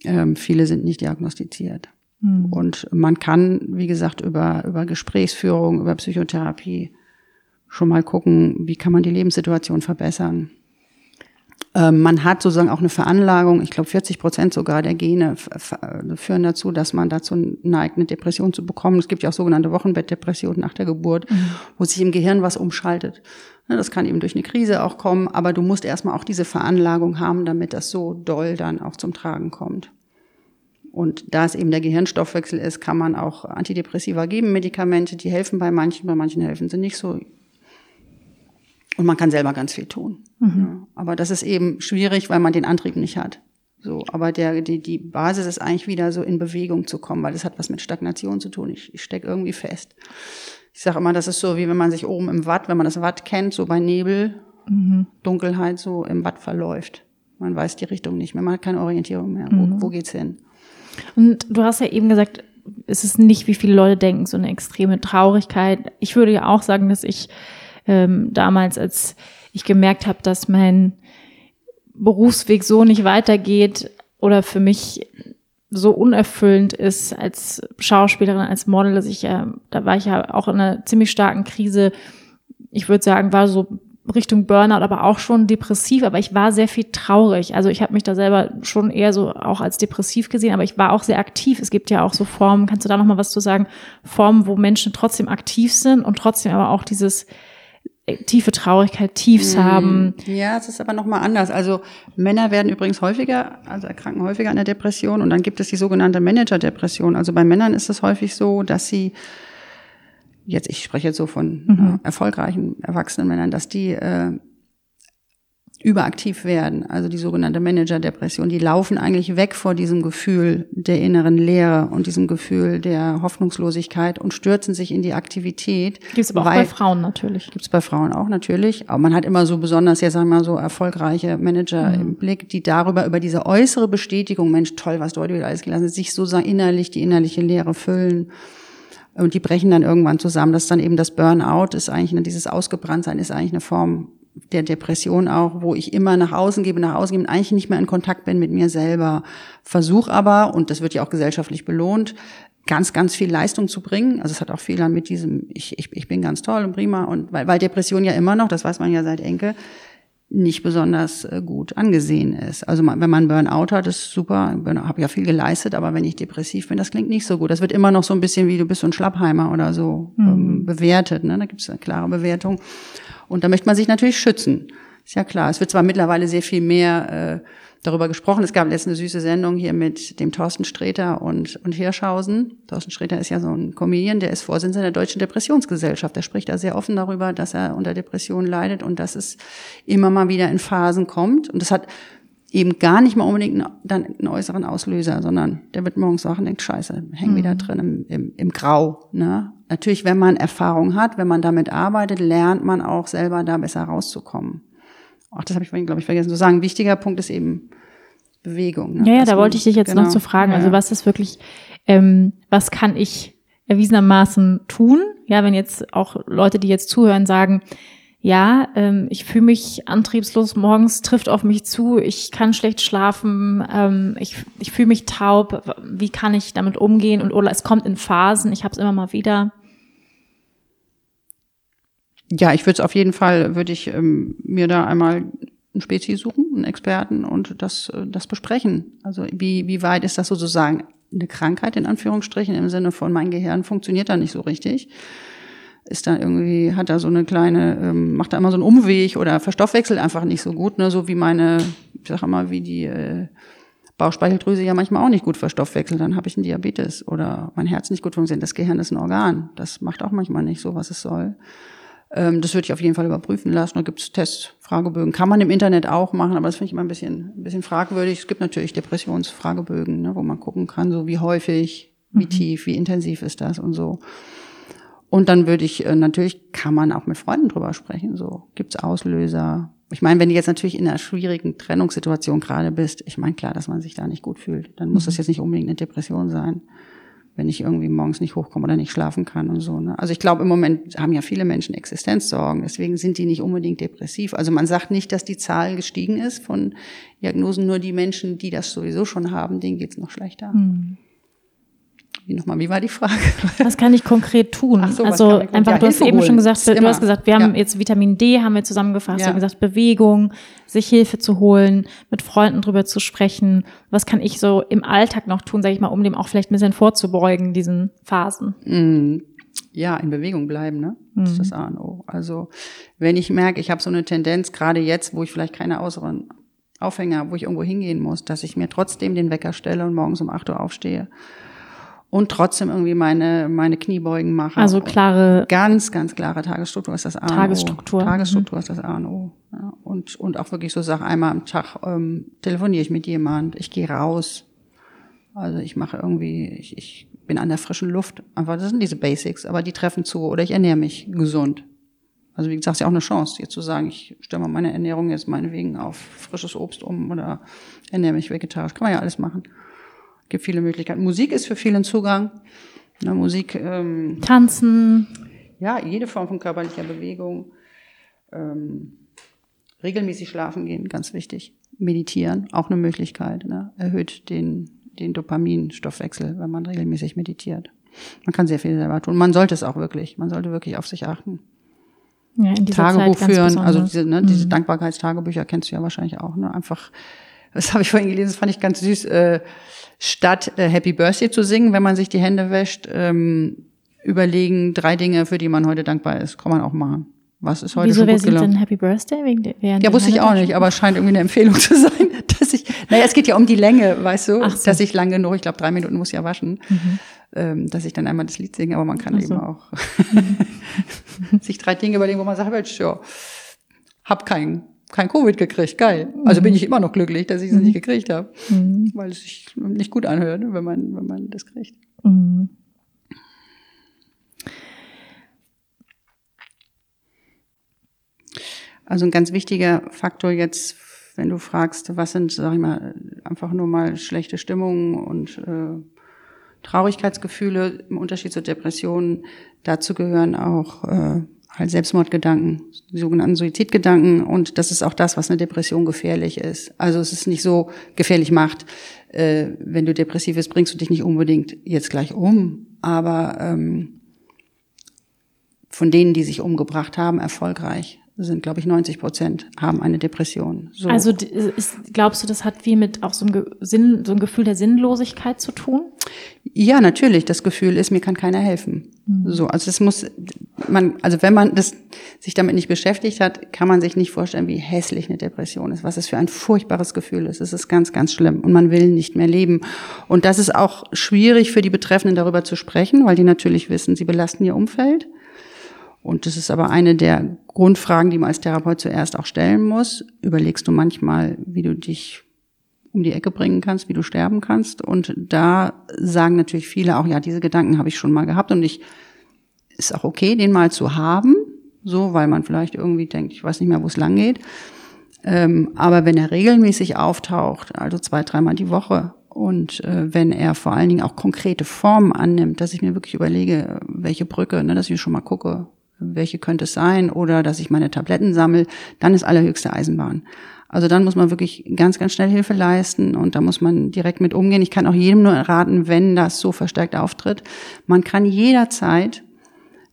S2: Ähm, viele sind nicht diagnostiziert. Mhm. Und man kann, wie gesagt, über, über Gesprächsführung, über Psychotherapie schon mal gucken, wie kann man die Lebenssituation verbessern. Ähm, man hat sozusagen auch eine Veranlagung, ich glaube 40 Prozent sogar der Gene führen dazu, dass man dazu neigt, eine Depression zu bekommen. Es gibt ja auch sogenannte Wochenbettdepressionen nach der Geburt, mhm. wo sich im Gehirn was umschaltet. Das kann eben durch eine Krise auch kommen, aber du musst erstmal auch diese Veranlagung haben, damit das so doll dann auch zum Tragen kommt. Und da es eben der Gehirnstoffwechsel ist, kann man auch Antidepressiva geben, Medikamente, die helfen bei manchen, bei manchen helfen sie nicht so. Und man kann selber ganz viel tun. Mhm. Ja, aber das ist eben schwierig, weil man den Antrieb nicht hat. So, aber der, die, die Basis ist eigentlich wieder so in Bewegung zu kommen, weil das hat was mit Stagnation zu tun. Ich, ich stecke irgendwie fest. Ich sage immer, das ist so, wie wenn man sich oben im Watt, wenn man das Watt kennt, so bei Nebel, mhm. Dunkelheit so im Watt verläuft. Man weiß die Richtung nicht mehr, man hat keine Orientierung mehr. Mhm. Wo, wo geht's hin?
S1: Und du hast ja eben gesagt, es ist nicht, wie viele Leute denken, so eine extreme Traurigkeit. Ich würde ja auch sagen, dass ich ähm, damals, als ich gemerkt habe, dass mein Berufsweg so nicht weitergeht oder für mich so unerfüllend ist als Schauspielerin, als Model, dass ich ja, da war ich ja auch in einer ziemlich starken Krise. Ich würde sagen, war so Richtung Burnout, aber auch schon depressiv, aber ich war sehr viel traurig. Also ich habe mich da selber schon eher so auch als depressiv gesehen, aber ich war auch sehr aktiv. Es gibt ja auch so Formen, kannst du da noch mal was zu sagen? Formen, wo Menschen trotzdem aktiv sind und trotzdem aber auch dieses tiefe Traurigkeit, Tiefs
S2: mm.
S1: haben.
S2: Ja, es ist aber noch mal anders. Also Männer werden übrigens häufiger, also erkranken häufiger an der Depression und dann gibt es die sogenannte Manager-Depression. Also bei Männern ist es häufig so, dass sie jetzt, ich spreche jetzt so von mhm. äh, erfolgreichen erwachsenen Männern, dass die äh, überaktiv werden, also die sogenannte Manager-Depression, die laufen eigentlich weg vor diesem Gefühl der inneren Leere und diesem Gefühl der Hoffnungslosigkeit und stürzen sich in die Aktivität.
S1: Gibt es aber auch bei Frauen natürlich.
S2: Gibt es bei Frauen auch natürlich. Aber man hat immer so besonders, ja sagen wir mal so erfolgreiche Manager mhm. im Blick, die darüber, über diese äußere Bestätigung, Mensch, toll, was du heute wieder alles gelassen hast, sich so innerlich die innerliche Leere füllen. Und die brechen dann irgendwann zusammen. Das ist dann eben das Burnout, ist eigentlich, dieses Ausgebranntsein ist eigentlich eine Form der Depression auch, wo ich immer nach außen gebe, nach außen gebe und eigentlich nicht mehr in Kontakt bin mit mir selber. Versuch aber, und das wird ja auch gesellschaftlich belohnt, ganz, ganz viel Leistung zu bringen. Also es hat auch viel dann mit diesem, ich, ich, ich bin ganz toll und prima. Und weil, weil Depression ja immer noch, das weiß man ja seit Enke, nicht besonders äh, gut angesehen ist. Also wenn man Burnout hat, ist super, habe ja viel geleistet, aber wenn ich depressiv bin, das klingt nicht so gut. Das wird immer noch so ein bisschen wie du bist so ein Schlappheimer oder so mhm. ähm, bewertet. Ne? Da gibt es eine klare Bewertung. Und da möchte man sich natürlich schützen. Ist ja klar. Es wird zwar mittlerweile sehr viel mehr äh, darüber gesprochen. Es gab letztens eine süße Sendung hier mit dem Thorsten Sträter und, und Hirschhausen. Thorsten Sträter ist ja so ein Comedian, der ist Vorsitzender der Deutschen Depressionsgesellschaft. Der spricht da sehr offen darüber, dass er unter Depressionen leidet und dass es immer mal wieder in Phasen kommt. Und das hat eben gar nicht mal unbedingt einen, dann einen äußeren Auslöser, sondern der wird morgens wach und denkt, scheiße, häng mhm. wieder drin im, im, im Grau. Ne? Natürlich, wenn man Erfahrung hat, wenn man damit arbeitet, lernt man auch selber da besser rauszukommen. Ach, das habe ich vorhin, glaube ich, vergessen zu sagen. Wichtiger Punkt ist eben Bewegung.
S1: Ne? Ja, ja, da wollte ich dich jetzt genau. noch zu fragen. Also was ist wirklich, ähm, was kann ich erwiesenermaßen tun? Ja, wenn jetzt auch Leute, die jetzt zuhören, sagen, ja, ähm, ich fühle mich antriebslos morgens, trifft auf mich zu, ich kann schlecht schlafen, ähm, ich, ich fühle mich taub, wie kann ich damit umgehen? Und oder es kommt in Phasen, ich habe es immer mal wieder.
S2: Ja, ich würde es auf jeden Fall, würde ich ähm, mir da einmal einen Spezi suchen, einen Experten und das, äh, das besprechen. Also wie, wie weit ist das sozusagen eine Krankheit in Anführungsstrichen im Sinne von mein Gehirn funktioniert da nicht so richtig? ist da irgendwie, hat da so eine kleine, ähm, macht da immer so einen Umweg oder verstoffwechselt einfach nicht so gut, ne? So wie meine, ich sag mal, wie die äh, Bauchspeicheldrüse ja manchmal auch nicht gut verstoffwechselt, dann habe ich einen Diabetes oder mein Herz nicht gut funktioniert. Das Gehirn ist ein Organ. Das macht auch manchmal nicht so, was es soll. Ähm, das würde ich auf jeden Fall überprüfen lassen. Da gibt es Tests, Fragebögen. Kann man im Internet auch machen, aber das finde ich immer ein bisschen, ein bisschen fragwürdig. Es gibt natürlich Depressionsfragebögen, ne, wo man gucken kann, so wie häufig, wie mhm. tief, wie intensiv ist das und so. Und dann würde ich, äh, natürlich kann man auch mit Freunden drüber sprechen. So, gibt's Auslöser? Ich meine, wenn du jetzt natürlich in einer schwierigen Trennungssituation gerade bist, ich meine klar, dass man sich da nicht gut fühlt, dann muss das mhm. jetzt nicht unbedingt eine Depression sein, wenn ich irgendwie morgens nicht hochkomme oder nicht schlafen kann und so. Ne? Also ich glaube, im Moment haben ja viele Menschen Existenzsorgen, deswegen sind die nicht unbedingt depressiv. Also man sagt nicht, dass die Zahl gestiegen ist von Diagnosen, nur die Menschen, die das sowieso schon haben, denen geht's noch schlechter. Mhm. Wie nochmal, wie war die Frage?
S1: Was kann ich konkret tun? Ach so, also einfach, ja, du hast eben schon gesagt, du hast gesagt, wir haben ja. jetzt Vitamin D, haben wir zusammengefasst, ja. wir haben gesagt, Bewegung, sich Hilfe zu holen, mit Freunden drüber zu sprechen. Was kann ich so im Alltag noch tun, sage ich mal, um dem auch vielleicht ein bisschen vorzubeugen, diesen Phasen?
S2: Mhm. Ja, in Bewegung bleiben, ne? Das ist das mhm. A und O. Also wenn ich merke, ich habe so eine Tendenz, gerade jetzt, wo ich vielleicht keine äußeren Aufhänger habe, wo ich irgendwo hingehen muss, dass ich mir trotzdem den Wecker stelle und morgens um 8 Uhr aufstehe und trotzdem irgendwie meine, meine Kniebeugen mache.
S1: Also klare.
S2: Ganz, ganz klare Tagesstruktur ist das A
S1: Tagesstruktur.
S2: und O. Tagesstruktur mhm. ist das A und O. Ja, und, und auch wirklich so Sachen, einmal am Tag ähm, telefoniere ich mit jemand, ich gehe raus. Also ich mache irgendwie, ich, ich bin an der frischen Luft. Einfach, das sind diese Basics, aber die treffen zu. Oder ich ernähre mich gesund. Also wie gesagt, ist ja auch eine Chance, jetzt zu sagen, ich stelle mal meine Ernährung jetzt meinetwegen auf frisches Obst um oder ernähre mich vegetarisch. Kann man ja alles machen gibt viele Möglichkeiten. Musik ist für viele ein Zugang. Na, Musik. Ähm,
S1: Tanzen.
S2: Ja, jede Form von körperlicher Bewegung. Ähm, regelmäßig schlafen gehen, ganz wichtig. Meditieren, auch eine Möglichkeit. Ne? Erhöht den, den Dopaminstoffwechsel, wenn man regelmäßig meditiert. Man kann sehr viel selber tun. Man sollte es auch wirklich. Man sollte wirklich auf sich achten. Ja, in Tagebuch führen, also diese, ne, diese mhm. Dankbarkeitstagebücher kennst du ja wahrscheinlich auch. Ne? Einfach, das habe ich vorhin gelesen, das fand ich ganz süß. Äh, statt äh, Happy Birthday zu singen, wenn man sich die Hände wäscht, ähm, überlegen drei Dinge, für die man heute dankbar ist. Kann man auch machen. Was ist heute
S1: Wieso,
S2: schon
S1: gut wer singt denn Happy Birthday? Wegen
S2: der, ja, wusste ich auch nicht, aber es scheint irgendwie eine Empfehlung zu sein, dass ich, naja, es geht ja um die Länge, weißt du, so. dass ich lang genug, ich glaube drei Minuten muss ja waschen, mhm. ähm, dass ich dann einmal das Lied singe, aber man kann so. eben auch sich drei Dinge überlegen, wo man sagt, Mensch, ja, hab keinen kein Covid gekriegt, geil. Also bin ich immer noch glücklich, dass ich es nicht gekriegt habe, mhm. weil es sich nicht gut anhört, wenn man, wenn man das kriegt. Mhm. Also ein ganz wichtiger Faktor jetzt, wenn du fragst, was sind, sag ich mal, einfach nur mal schlechte Stimmungen und äh, Traurigkeitsgefühle im Unterschied zur Depression, dazu gehören auch äh, halt Selbstmordgedanken, sogenannten Suizidgedanken. Und das ist auch das, was eine Depression gefährlich ist. Also es ist nicht so gefährlich macht, äh, wenn du depressiv bist, bringst du dich nicht unbedingt jetzt gleich um. Aber ähm, von denen, die sich umgebracht haben, erfolgreich sind, glaube ich, 90 Prozent haben eine Depression.
S1: So. Also ist, glaubst du, das hat viel mit auch so einem, Sinn, so einem Gefühl der Sinnlosigkeit zu tun?
S2: Ja, natürlich. Das Gefühl ist, mir kann keiner helfen. Mhm. So, also das muss man, also wenn man das sich damit nicht beschäftigt hat, kann man sich nicht vorstellen, wie hässlich eine Depression ist, was es für ein furchtbares Gefühl ist. Es ist ganz, ganz schlimm und man will nicht mehr leben. Und das ist auch schwierig für die Betreffenden darüber zu sprechen, weil die natürlich wissen, sie belasten ihr Umfeld. Und das ist aber eine der Grundfragen, die man als Therapeut zuerst auch stellen muss. Überlegst du manchmal, wie du dich um die Ecke bringen kannst, wie du sterben kannst. Und da sagen natürlich viele auch, ja, diese Gedanken habe ich schon mal gehabt und ich ist auch okay, den mal zu haben, so, weil man vielleicht irgendwie denkt, ich weiß nicht mehr, wo es lang geht. Ähm, aber wenn er regelmäßig auftaucht, also zwei, dreimal die Woche, und äh, wenn er vor allen Dingen auch konkrete Formen annimmt, dass ich mir wirklich überlege, welche Brücke, ne, dass ich schon mal gucke, welche könnte es sein, oder dass ich meine Tabletten sammle, dann ist allerhöchste Eisenbahn. Also dann muss man wirklich ganz, ganz schnell Hilfe leisten und da muss man direkt mit umgehen. Ich kann auch jedem nur raten, wenn das so verstärkt auftritt. Man kann jederzeit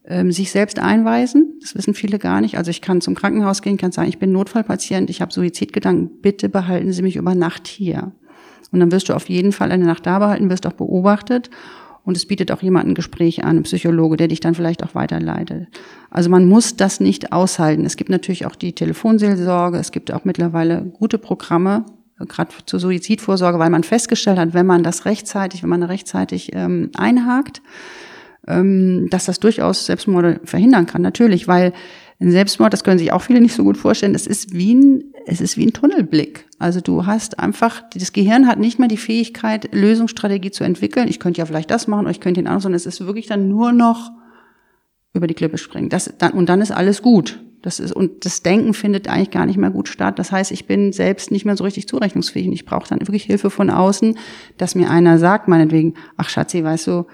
S2: ähm, sich selbst einweisen. Das wissen viele gar nicht. Also ich kann zum Krankenhaus gehen, kann sagen, ich bin Notfallpatient, ich habe Suizidgedanken, bitte behalten Sie mich über Nacht hier. Und dann wirst du auf jeden Fall eine Nacht da behalten, wirst auch beobachtet und es bietet auch jemand ein Gespräch an, ein Psychologe, der dich dann vielleicht auch weiterleitet. Also man muss das nicht aushalten. Es gibt natürlich auch die Telefonseelsorge, es gibt auch mittlerweile gute Programme, gerade zur Suizidvorsorge, weil man festgestellt hat, wenn man das rechtzeitig, wenn man rechtzeitig ähm, einhakt, ähm, dass das durchaus Selbstmorde verhindern kann. Natürlich, weil ein Selbstmord, das können sich auch viele nicht so gut vorstellen, es ist wie ein, es ist wie ein Tunnelblick. Also du hast einfach, das Gehirn hat nicht mehr die Fähigkeit, Lösungsstrategie zu entwickeln. Ich könnte ja vielleicht das machen oder ich könnte den anderen, sondern es ist wirklich dann nur noch über die Klippe springen. Das, dann, und dann ist alles gut. Das ist, und das Denken findet eigentlich gar nicht mehr gut statt. Das heißt, ich bin selbst nicht mehr so richtig zurechnungsfähig. Und ich brauche dann wirklich Hilfe von außen, dass mir einer sagt, meinetwegen, ach Schatzi, weißt du,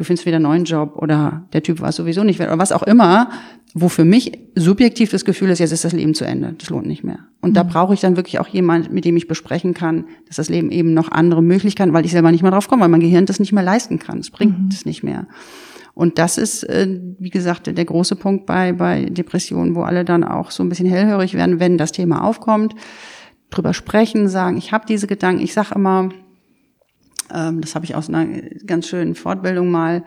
S2: du findest wieder einen neuen Job oder der Typ war sowieso nicht wert oder was auch immer, wo für mich subjektiv das Gefühl ist, jetzt ist das Leben zu Ende, das lohnt nicht mehr. Und mhm. da brauche ich dann wirklich auch jemand, mit dem ich besprechen kann, dass das Leben eben noch andere Möglichkeiten, weil ich selber nicht mehr drauf komme, weil mein Gehirn das nicht mehr leisten kann. Es bringt es mhm. nicht mehr. Und das ist, äh, wie gesagt, der große Punkt bei, bei Depressionen, wo alle dann auch so ein bisschen hellhörig werden, wenn das Thema aufkommt, drüber sprechen, sagen, ich habe diese Gedanken. Ich sage immer, ähm, das habe ich aus einer ganz schönen Fortbildung mal,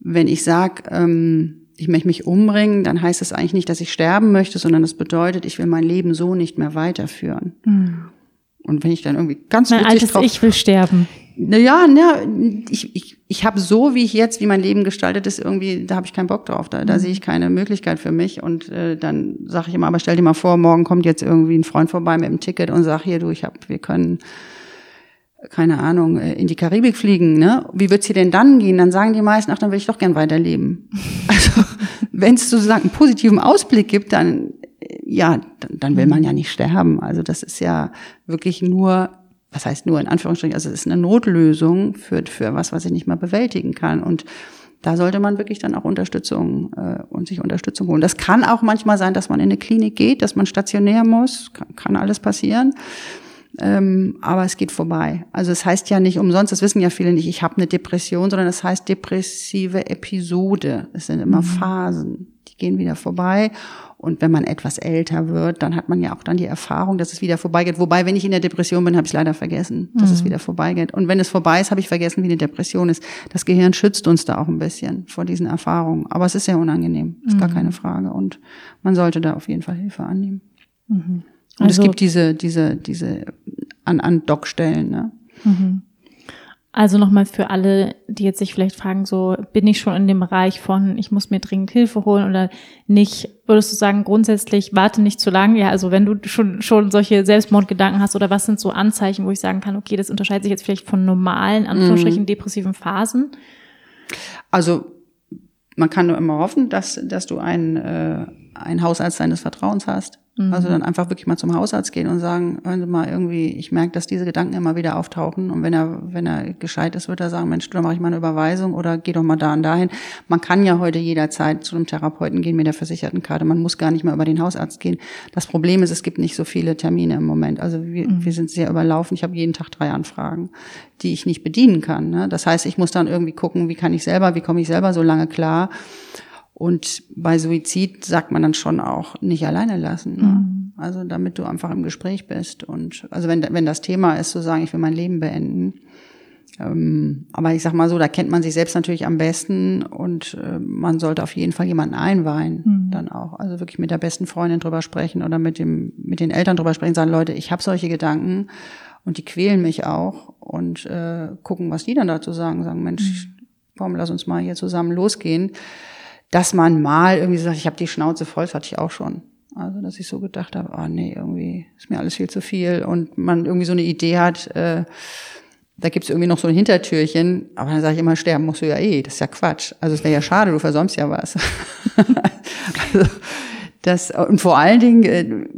S2: wenn ich sage, ähm, ich möchte mich umbringen, dann heißt das eigentlich nicht, dass ich sterben möchte, sondern das bedeutet, ich will mein Leben so nicht mehr weiterführen. Mhm. Und wenn ich dann irgendwie ganz
S1: mein altes drauf, Ich will sterben.
S2: Naja, na, ich, ich, ich habe so, wie ich jetzt, wie mein Leben gestaltet ist, irgendwie, da habe ich keinen Bock drauf. Da, da mhm. sehe ich keine Möglichkeit für mich. Und äh, dann sage ich immer, aber stell dir mal vor, morgen kommt jetzt irgendwie ein Freund vorbei mit einem Ticket und sagt, hier, du, ich hab, wir können keine Ahnung, äh, in die Karibik fliegen, ne? Wie wird's hier denn dann gehen? Dann sagen die meisten, ach, dann will ich doch gern weiterleben. Also, wenn es sozusagen einen positiven Ausblick gibt, dann, äh, ja, dann, dann will man ja nicht sterben. Also, das ist ja wirklich nur, was heißt nur in Anführungsstrichen, also, es ist eine Notlösung für, für was, was ich nicht mal bewältigen kann. Und da sollte man wirklich dann auch Unterstützung äh, und sich Unterstützung holen. Das kann auch manchmal sein, dass man in eine Klinik geht, dass man stationär muss, kann, kann alles passieren. Ähm, aber es geht vorbei. Also es heißt ja nicht umsonst, das wissen ja viele nicht, ich habe eine Depression, sondern es heißt depressive Episode. Es sind immer mhm. Phasen, die gehen wieder vorbei. Und wenn man etwas älter wird, dann hat man ja auch dann die Erfahrung, dass es wieder vorbeigeht. Wobei, wenn ich in der Depression bin, habe ich leider vergessen, dass mhm. es wieder vorbeigeht. Und wenn es vorbei ist, habe ich vergessen, wie eine Depression ist. Das Gehirn schützt uns da auch ein bisschen vor diesen Erfahrungen. Aber es ist sehr unangenehm, ist mhm. gar keine Frage. Und man sollte da auf jeden Fall Hilfe annehmen. Mhm. Und also, es gibt diese, diese, diese an, an Dockstellen. Ne? Mhm.
S1: Also nochmal für alle, die jetzt sich vielleicht fragen, so bin ich schon in dem Bereich von, ich muss mir dringend Hilfe holen oder nicht, würdest du sagen, grundsätzlich warte nicht zu lang? Ja, also wenn du schon, schon solche Selbstmordgedanken hast oder was sind so Anzeichen, wo ich sagen kann, okay, das unterscheidet sich jetzt vielleicht von normalen, Anführungsstrichen, mhm. depressiven Phasen?
S2: Also man kann nur immer hoffen, dass, dass du einen, äh, einen Hausarzt deines Vertrauens hast Mhm. Also dann einfach wirklich mal zum Hausarzt gehen und sagen, hören Sie mal irgendwie, ich merke, dass diese Gedanken immer wieder auftauchen. Und wenn er, wenn er gescheit ist, wird er sagen, Mensch, dann mache ich mal eine Überweisung oder geh doch mal da und dahin. Man kann ja heute jederzeit zu einem Therapeuten gehen mit der Versichertenkarte. Man muss gar nicht mehr über den Hausarzt gehen. Das Problem ist, es gibt nicht so viele Termine im Moment. Also wir, mhm. wir sind sehr überlaufen. Ich habe jeden Tag drei Anfragen, die ich nicht bedienen kann. Ne? Das heißt, ich muss dann irgendwie gucken, wie kann ich selber, wie komme ich selber so lange klar. Und bei Suizid sagt man dann schon auch nicht alleine lassen. Ne? Mhm. Also damit du einfach im Gespräch bist. Und also wenn, wenn das Thema ist, zu sagen, ich will mein Leben beenden. Ähm, aber ich sag mal so, da kennt man sich selbst natürlich am besten und äh, man sollte auf jeden Fall jemanden einweihen, mhm. dann auch. Also wirklich mit der besten Freundin drüber sprechen oder mit dem, mit den Eltern drüber sprechen, sagen, Leute, ich habe solche Gedanken und die quälen mich auch und äh, gucken, was die dann dazu sagen. Sagen, Mensch, mhm. warum lass uns mal hier zusammen losgehen dass man mal irgendwie sagt, ich habe die Schnauze voll, das hatte ich auch schon. Also, dass ich so gedacht habe, ah oh, nee, irgendwie ist mir alles viel zu viel und man irgendwie so eine Idee hat, äh, da gibt's irgendwie noch so ein Hintertürchen, aber dann sage ich immer, sterben musst du ja eh, das ist ja Quatsch. Also es wäre ja schade, du versäumst ja was. also, das, und vor allen Dingen, äh,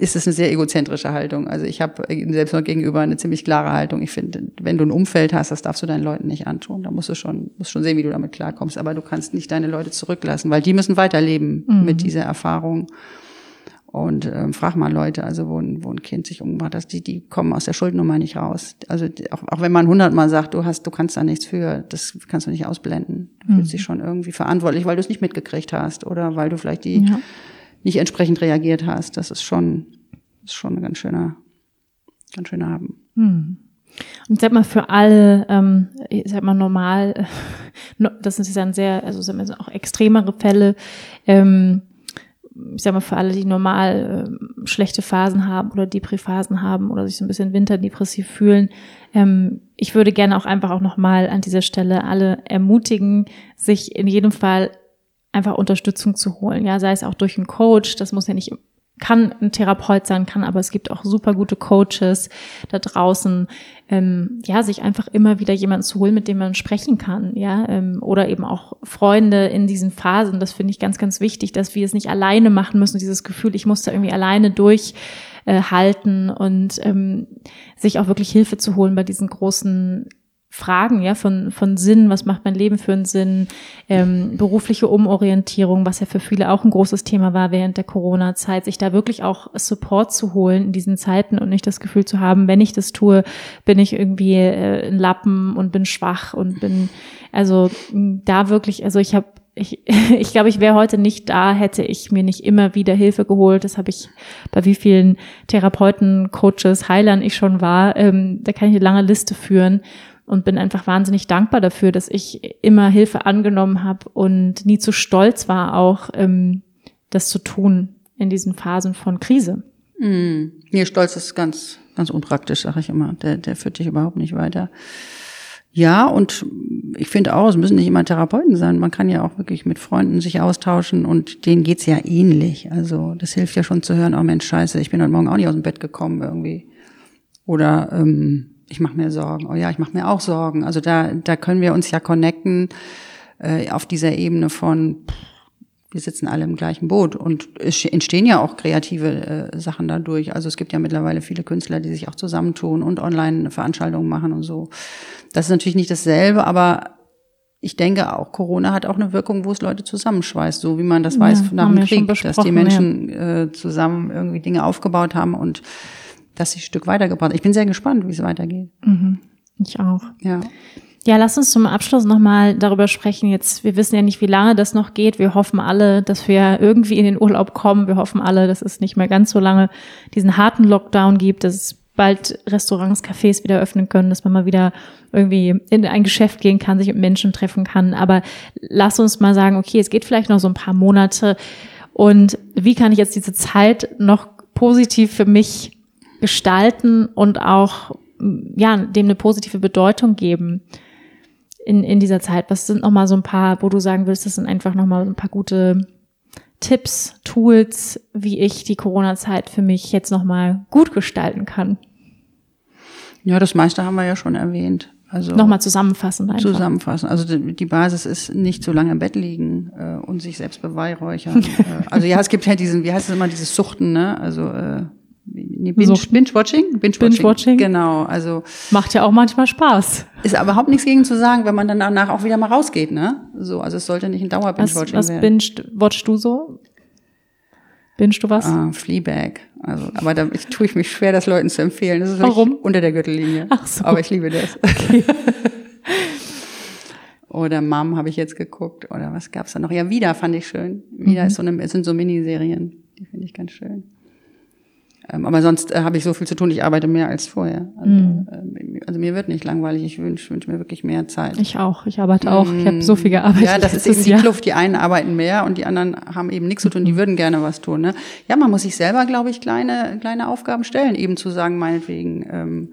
S2: ist es eine sehr egozentrische Haltung. Also ich habe selbst noch gegenüber eine ziemlich klare Haltung. Ich finde, wenn du ein Umfeld hast, das darfst du deinen Leuten nicht antun. Da musst du schon, musst schon sehen, wie du damit klarkommst. Aber du kannst nicht deine Leute zurücklassen, weil die müssen weiterleben mhm. mit dieser Erfahrung. Und ähm, frag mal Leute, also wo ein, wo ein Kind sich umgebracht hat, die, die kommen aus der Schuldnummer nicht raus. Also auch, auch wenn man hundertmal sagt, du hast, du kannst da nichts für, das kannst du nicht ausblenden. Du mhm. fühlst dich schon irgendwie verantwortlich, weil du es nicht mitgekriegt hast oder weil du vielleicht die ja nicht entsprechend reagiert hast. Das ist schon, ist schon ein ganz schöner, ganz schöner Haben. Hm.
S1: Und ich sag mal, für alle, ähm, ich sag mal, normal, das sind dann sehr, also mal, auch extremere Fälle, ähm, ich sag mal, für alle, die normal äh, schlechte Phasen haben oder Depri-Phasen haben oder sich so ein bisschen winterdepressiv fühlen, ähm, ich würde gerne auch einfach auch nochmal an dieser Stelle alle ermutigen, sich in jedem Fall einfach Unterstützung zu holen. Ja, sei es auch durch einen Coach, das muss ja nicht kann ein Therapeut sein, kann, aber es gibt auch super gute Coaches da draußen, ähm, ja, sich einfach immer wieder jemanden zu holen, mit dem man sprechen kann, ja, ähm, oder eben auch Freunde in diesen Phasen. Das finde ich ganz, ganz wichtig, dass wir es nicht alleine machen müssen, dieses Gefühl, ich muss da irgendwie alleine durchhalten äh, und ähm, sich auch wirklich Hilfe zu holen bei diesen großen Fragen, ja, von, von Sinn, was macht mein Leben für einen Sinn, ähm, berufliche Umorientierung, was ja für viele auch ein großes Thema war während der Corona-Zeit, sich da wirklich auch Support zu holen in diesen Zeiten und nicht das Gefühl zu haben, wenn ich das tue, bin ich irgendwie äh, ein Lappen und bin schwach und bin, also da wirklich, also ich habe ich, ich glaube, ich wäre heute nicht da, hätte ich mir nicht immer wieder Hilfe geholt. Das habe ich bei wie vielen Therapeuten, Coaches, Heilern ich schon war. Ähm, da kann ich eine lange Liste führen und bin einfach wahnsinnig dankbar dafür, dass ich immer Hilfe angenommen habe und nie zu stolz war, auch ähm, das zu tun in diesen Phasen von Krise.
S2: Mm. Nee, Stolz ist ganz, ganz unpraktisch, sage ich immer. Der, der führt dich überhaupt nicht weiter. Ja, und ich finde auch, es müssen nicht immer Therapeuten sein. Man kann ja auch wirklich mit Freunden sich austauschen und denen geht's ja ähnlich. Also das hilft ja schon zu hören, oh Mensch, scheiße, ich bin heute Morgen auch nicht aus dem Bett gekommen irgendwie. Oder ähm, ich mache mir Sorgen. Oh ja, ich mache mir auch Sorgen. Also da, da können wir uns ja connecten äh, auf dieser Ebene von, wir sitzen alle im gleichen Boot und es entstehen ja auch kreative äh, Sachen dadurch. Also es gibt ja mittlerweile viele Künstler, die sich auch zusammentun und Online-Veranstaltungen machen und so. Das ist natürlich nicht dasselbe, aber ich denke auch, Corona hat auch eine Wirkung, wo es Leute zusammenschweißt, so wie man das ja, weiß nach dem Krieg, dass die Menschen ja. äh, zusammen irgendwie Dinge aufgebaut haben und das ein Stück weitergebracht. Ich bin sehr gespannt, wie es weitergeht.
S1: Mhm. Ich auch.
S2: Ja.
S1: Ja, lass uns zum Abschluss nochmal darüber sprechen. Jetzt, wir wissen ja nicht, wie lange das noch geht. Wir hoffen alle, dass wir irgendwie in den Urlaub kommen. Wir hoffen alle, dass es nicht mehr ganz so lange diesen harten Lockdown gibt, dass es bald Restaurants, Cafés wieder öffnen können, dass man mal wieder irgendwie in ein Geschäft gehen kann, sich mit Menschen treffen kann. Aber lass uns mal sagen, okay, es geht vielleicht noch so ein paar Monate. Und wie kann ich jetzt diese Zeit noch positiv für mich gestalten und auch ja, dem eine positive Bedeutung geben in, in dieser Zeit? Was sind nochmal so ein paar, wo du sagen willst, das sind einfach nochmal ein paar gute Tipps, Tools, wie ich die Corona-Zeit für mich jetzt nochmal gut gestalten kann?
S2: Ja, das meiste haben wir ja schon erwähnt. Also
S1: nochmal zusammenfassen.
S2: Einfach. Zusammenfassen. Also die Basis ist nicht so lange im Bett liegen äh, und sich selbst beweihräuchern. äh, also ja, es gibt ja diesen, wie heißt es immer, dieses Suchten, ne? Also äh, Nee, Binge, Binge-Watching?
S1: Binge-Watching. Binge
S2: genau, also.
S1: Macht ja auch manchmal Spaß.
S2: Ist aber überhaupt nichts gegen zu sagen, wenn man dann danach auch wieder mal rausgeht, ne? So, also es sollte nicht ein Dauer-Binge-Watching
S1: was, was binge watchst du so? Binge du was?
S2: Ah, Fleabag. Also, aber da ich, tue ich mich schwer, das Leuten zu empfehlen. Das ist
S1: Warum?
S2: Unter der Gürtellinie.
S1: Ach so.
S2: Aber ich liebe das. Okay. oder Mom habe ich jetzt geguckt. Oder was gab's da noch? Ja, Wieder fand ich schön. Wieder mhm. ist so eine, sind so Miniserien. Die finde ich ganz schön. Ähm, aber sonst äh, habe ich so viel zu tun, ich arbeite mehr als vorher. Also, mm. äh, also mir wird nicht langweilig, ich wünsche wünsch mir wirklich mehr Zeit.
S1: Ich auch, ich arbeite auch, ich habe so viel gearbeitet.
S2: Ja, das ist eben die Jahr. Kluft, die einen arbeiten mehr und die anderen haben eben nichts zu tun, die würden gerne was tun. Ne? Ja, man muss sich selber, glaube ich, kleine, kleine Aufgaben stellen, eben zu sagen, meinetwegen, ähm,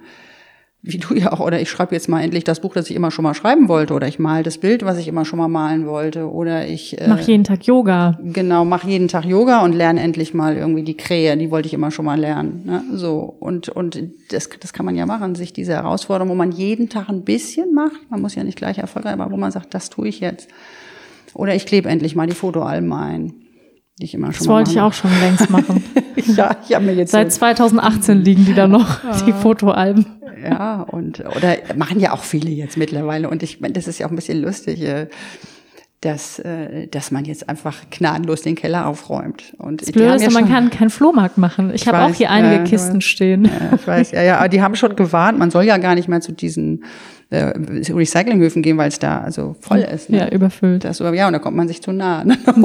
S2: wie du ja auch, oder ich schreibe jetzt mal endlich das Buch, das ich immer schon mal schreiben wollte, oder ich mal das Bild, was ich immer schon mal malen wollte, oder ich
S1: äh, mach jeden Tag Yoga.
S2: Genau, mach jeden Tag Yoga und lerne endlich mal irgendwie die Krähe, die wollte ich immer schon mal lernen. Ne? So und und das das kann man ja machen, sich diese Herausforderung, wo man jeden Tag ein bisschen macht, man muss ja nicht gleich erfolgreich, aber wo man sagt, das tue ich jetzt. Oder ich klebe endlich mal die Fotoalben ein. Die ich immer schon
S1: das wollte ich auch schon längst machen.
S2: ja, ich habe mir jetzt
S1: seit 2018 liegen die da noch die Fotoalben.
S2: Ja, und oder machen ja auch viele jetzt mittlerweile. Und ich meine, das ist ja auch ein bisschen lustig, äh, dass, äh, dass man jetzt einfach gnadenlos den Keller aufräumt. Und
S1: das Blöde ist, ja man kann keinen Flohmarkt machen. Ich, ich habe auch hier einige ja, Kisten stehen.
S2: Ja, ich weiß, ja, ja, aber die haben schon gewarnt, man soll ja gar nicht mehr zu diesen äh, Recyclinghöfen gehen, weil es da also voll ist.
S1: Ne? Ja, überfüllt.
S2: Das, ja, und da kommt man sich zu nah. Ne?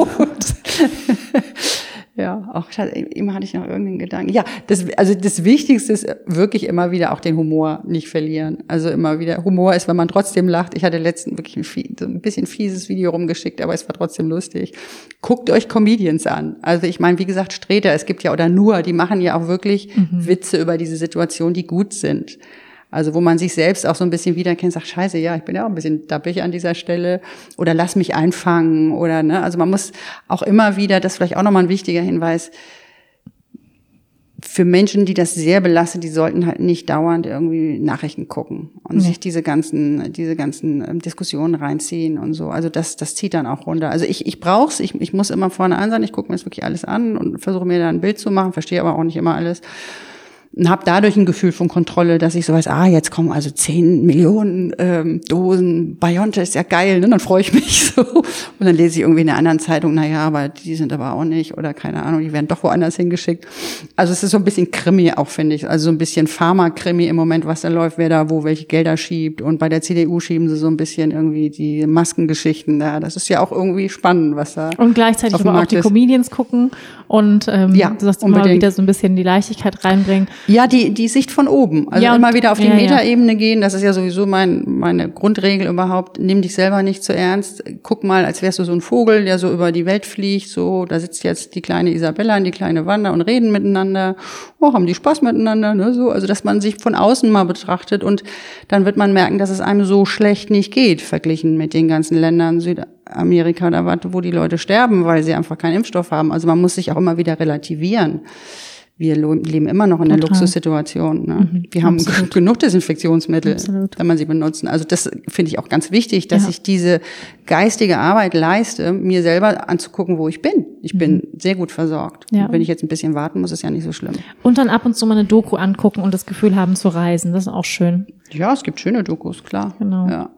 S2: Ja, auch immer hatte ich noch irgendeinen Gedanken. Ja, das, also das Wichtigste ist wirklich immer wieder auch den Humor nicht verlieren. Also immer wieder, Humor ist, wenn man trotzdem lacht. Ich hatte letztens wirklich ein, so ein bisschen fieses Video rumgeschickt, aber es war trotzdem lustig. Guckt euch Comedians an. Also ich meine, wie gesagt, Streter, es gibt ja, oder nur, die machen ja auch wirklich mhm. Witze über diese Situation, die gut sind. Also wo man sich selbst auch so ein bisschen wiederkennt, sagt, scheiße, ja, ich bin ja auch ein bisschen dappig an dieser Stelle oder lass mich einfangen oder ne. Also man muss auch immer wieder, das ist vielleicht auch nochmal ein wichtiger Hinweis, für Menschen, die das sehr belastet, die sollten halt nicht dauernd irgendwie Nachrichten gucken und nee. sich diese ganzen, diese ganzen ähm, Diskussionen reinziehen und so. Also das, das zieht dann auch runter. Also ich, ich brauch's, ich, ich muss immer vorne an sein, ich gucke mir das wirklich alles an und versuche mir da ein Bild zu machen, verstehe aber auch nicht immer alles und habe dadurch ein Gefühl von Kontrolle, dass ich so weiß, ah, jetzt kommen also zehn Millionen ähm, Dosen BioNTech, ist ja geil, ne? dann freue ich mich so. Und dann lese ich irgendwie in einer anderen Zeitung, na ja, aber die sind aber auch nicht oder keine Ahnung, die werden doch woanders hingeschickt. Also es ist so ein bisschen Krimi auch, finde ich. Also so ein bisschen Pharma-Krimi im Moment, was da läuft, wer da wo welche Gelder schiebt. Und bei der CDU schieben sie so ein bisschen irgendwie die Maskengeschichten da. Das ist ja auch irgendwie spannend, was da.
S1: Und gleichzeitig aber auch die ist. Comedians gucken und ähm, ja, sagst immer wieder so ein bisschen die Leichtigkeit reinbringen.
S2: Ja, die, die Sicht von oben. Also ja, immer wieder auf die ja, Metaebene ja. gehen. Das ist ja sowieso mein, meine Grundregel überhaupt. Nimm dich selber nicht zu ernst. Guck mal, als wärst du so ein Vogel, der so über die Welt fliegt. So, da sitzt jetzt die kleine Isabella und die kleine Wanda und reden miteinander. Oh, haben die Spaß miteinander, ne? So, also, dass man sich von außen mal betrachtet und dann wird man merken, dass es einem so schlecht nicht geht, verglichen mit den ganzen Ländern Südamerika oder was, wo die Leute sterben, weil sie einfach keinen Impfstoff haben. Also man muss sich auch immer wieder relativieren wir leben immer noch in einer Luxussituation. Ne? Mhm, wir haben absolut. genug Desinfektionsmittel, absolut. wenn man sie benutzen. Also das finde ich auch ganz wichtig, dass ja. ich diese geistige Arbeit leiste, mir selber anzugucken, wo ich bin. Ich mhm. bin sehr gut versorgt. Ja. wenn ich jetzt ein bisschen warten muss, ist ja nicht so schlimm.
S1: Und dann ab und zu mal eine Doku angucken und das Gefühl haben zu reisen. Das ist auch schön.
S2: Ja, es gibt schöne Dokus, klar.
S1: Genau.
S2: Ja.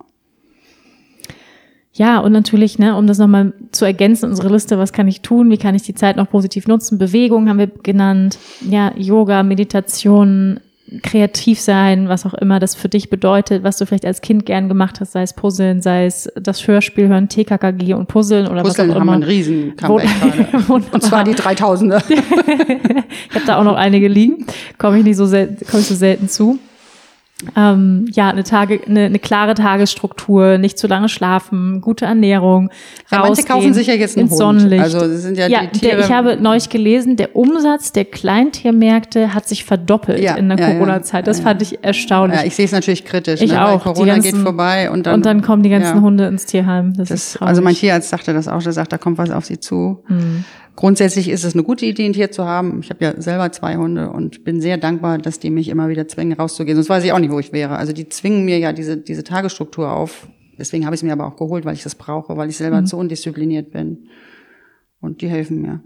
S1: Ja, und natürlich, ne, um das nochmal zu ergänzen, unsere Liste, was kann ich tun, wie kann ich die Zeit noch positiv nutzen? Bewegung haben wir genannt, ja, Yoga, Meditation, kreativ sein, was auch immer das für dich bedeutet, was du vielleicht als Kind gern gemacht hast, sei es Puzzeln, sei es das Hörspiel hören, TKKG und Puzzeln oder
S2: Puzzeln
S1: was auch
S2: immer.
S1: haben
S2: einen riesen gerade. Und zwar die 3000er.
S1: ich habe da auch noch einige liegen, komme ich nicht so selten, komme ich so selten zu. Ähm, ja, eine, Tage, eine, eine klare Tagesstruktur, nicht zu lange schlafen, gute Ernährung,
S2: ja, Manche kaufen sich ja jetzt einen Hund.
S1: Sonnenlicht.
S2: Also das sind ja,
S1: ja
S2: die Tiere.
S1: Der, ich habe neulich gelesen, der Umsatz der Kleintiermärkte hat sich verdoppelt
S2: Ja,
S1: in der
S2: ja.
S1: Corona-Zeit. Das fand ich erstaunlich.
S2: ja, ich sehe es natürlich kritisch.
S1: Ich
S2: ne?
S1: auch.
S2: Weil Corona
S1: ganzen-
S2: geht vorbei und dann,
S1: und dann kommen die ganzen. Hunde ins Tierheim. Das, ist
S2: Das, also mein Tierarzt sagte das auch, der sagt, da kommt was auf sie zu. Grundsätzlich ist es eine gute Idee, ein Tier zu haben. Ich habe ja selber zwei Hunde und bin sehr dankbar, dass die mich immer wieder zwingen, rauszugehen. Sonst weiß ich auch nicht, wo ich wäre. Also die zwingen mir ja diese, diese Tagesstruktur auf. Deswegen habe ich es mir aber auch geholt, weil ich das brauche, weil ich selber zu undiszipliniert bin. Und die helfen mir.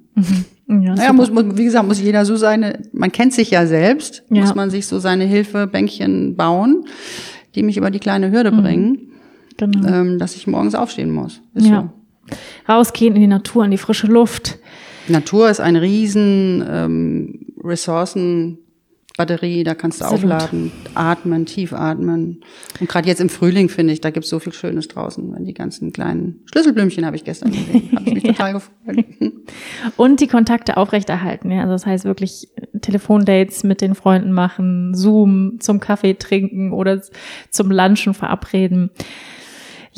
S1: ja,
S2: Naja, muss, muss, wie gesagt, muss jeder so seine, man kennt sich ja selbst,
S1: Ja.
S2: muss man sich so seine Hilfebänkchen bauen, die mich über die kleine Hürde
S1: Mhm.
S2: bringen,
S1: genau.
S2: ähm, dass ich morgens aufstehen muss. Ist
S1: ja. Rausgehen in die Natur, in die frische Luft.
S2: Natur ist eine riesen ähm, Ressourcenbatterie, da kannst du
S1: Absolut.
S2: aufladen, atmen, tief atmen. Und gerade jetzt im Frühling finde ich, da gibt's so viel Schönes draußen, wenn die ganzen kleinen Schlüsselblümchen habe ich gestern gesehen, habe ich mich total gefreut.
S1: Und die Kontakte aufrechterhalten. Ja? Also das heißt wirklich Telefondates mit den Freunden machen, Zoom zum Kaffee trinken oder zum Lunchen verabreden.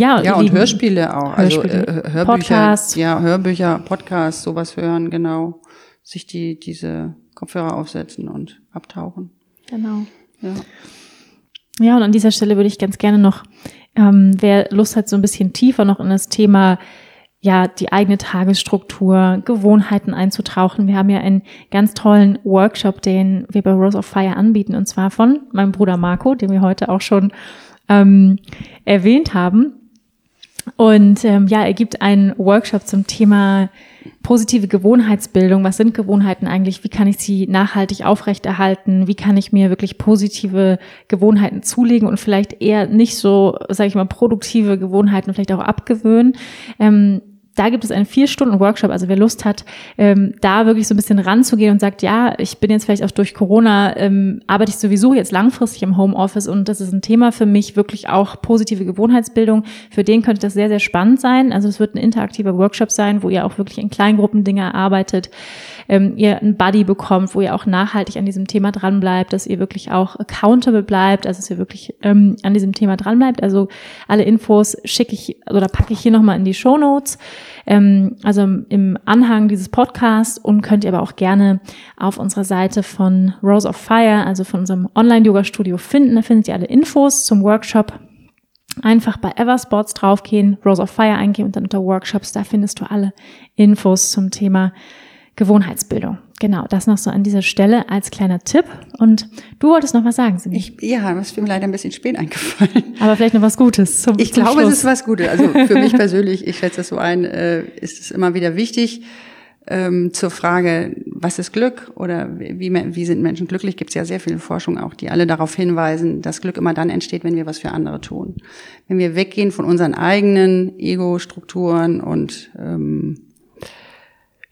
S1: Ja,
S2: Ja, und
S1: Lieben,
S2: Hörspiele auch.
S1: Hörspiele,
S2: also äh, Hörbücher.
S1: Podcasts.
S2: Ja, Hörbücher, Podcasts, sowas hören, genau. Sich die, diese Kopfhörer aufsetzen und abtauchen.
S1: Genau.
S2: Ja.
S1: Ja, und an dieser Stelle würde ich ganz gerne noch, ähm, wer Lust hat, so ein bisschen tiefer noch in das Thema, ja, die eigene Tagesstruktur, Gewohnheiten einzutauchen. Wir haben ja einen ganz tollen Workshop, den wir bei Rose of Fire anbieten, und zwar von meinem Bruder Marco, den wir heute auch schon ähm, erwähnt haben. Und ähm, ja, er gibt einen Workshop zum Thema positive Gewohnheitsbildung. Was sind Gewohnheiten eigentlich? Wie kann ich sie nachhaltig aufrechterhalten? Wie kann ich mir wirklich positive Gewohnheiten zulegen und vielleicht eher nicht so, sage ich mal, produktive Gewohnheiten vielleicht auch abgewöhnen? Ähm, da gibt es einen vier Stunden Workshop. Also wer Lust hat, ähm, da wirklich so ein bisschen ranzugehen und sagt, ja, ich bin jetzt vielleicht auch durch Corona, ähm, arbeite ich sowieso jetzt langfristig im Homeoffice und das ist ein Thema für mich, wirklich auch positive Gewohnheitsbildung. Für den könnte das sehr, sehr spannend sein. Also es wird ein interaktiver Workshop sein, wo ihr auch wirklich in Kleingruppen Dinge erarbeitet, ähm, ihr einen Buddy bekommt, wo ihr auch nachhaltig an diesem Thema dran bleibt, dass ihr wirklich auch accountable bleibt, also dass ihr wirklich ähm, an diesem Thema dran bleibt. Also alle Infos schicke ich oder packe ich hier nochmal in die Show Notes ähm, also im Anhang dieses Podcasts und könnt ihr aber auch gerne auf unserer Seite von Rose of Fire, also von unserem Online-Yoga-Studio finden. Da findet ihr alle Infos zum Workshop. Einfach bei Eversports draufgehen, Rose of Fire eingeben und dann unter Workshops, da findest du alle Infos zum Thema Gewohnheitsbildung. Genau, das noch so an dieser Stelle als kleiner Tipp. Und du wolltest noch was sagen, Simi.
S2: Ich, ja, das ist mir leider ein bisschen spät eingefallen.
S1: Aber vielleicht noch was Gutes zum
S2: Ich
S1: zum
S2: glaube,
S1: Schluss.
S2: es ist was Gutes. Also für mich persönlich, ich schätze das so ein, äh, ist es immer wieder wichtig, ähm, zur Frage, was ist Glück oder wie, wie sind Menschen glücklich, gibt es ja sehr viele Forschung auch, die alle darauf hinweisen, dass Glück immer dann entsteht, wenn wir was für andere tun. Wenn wir weggehen von unseren eigenen Ego-Strukturen und ähm,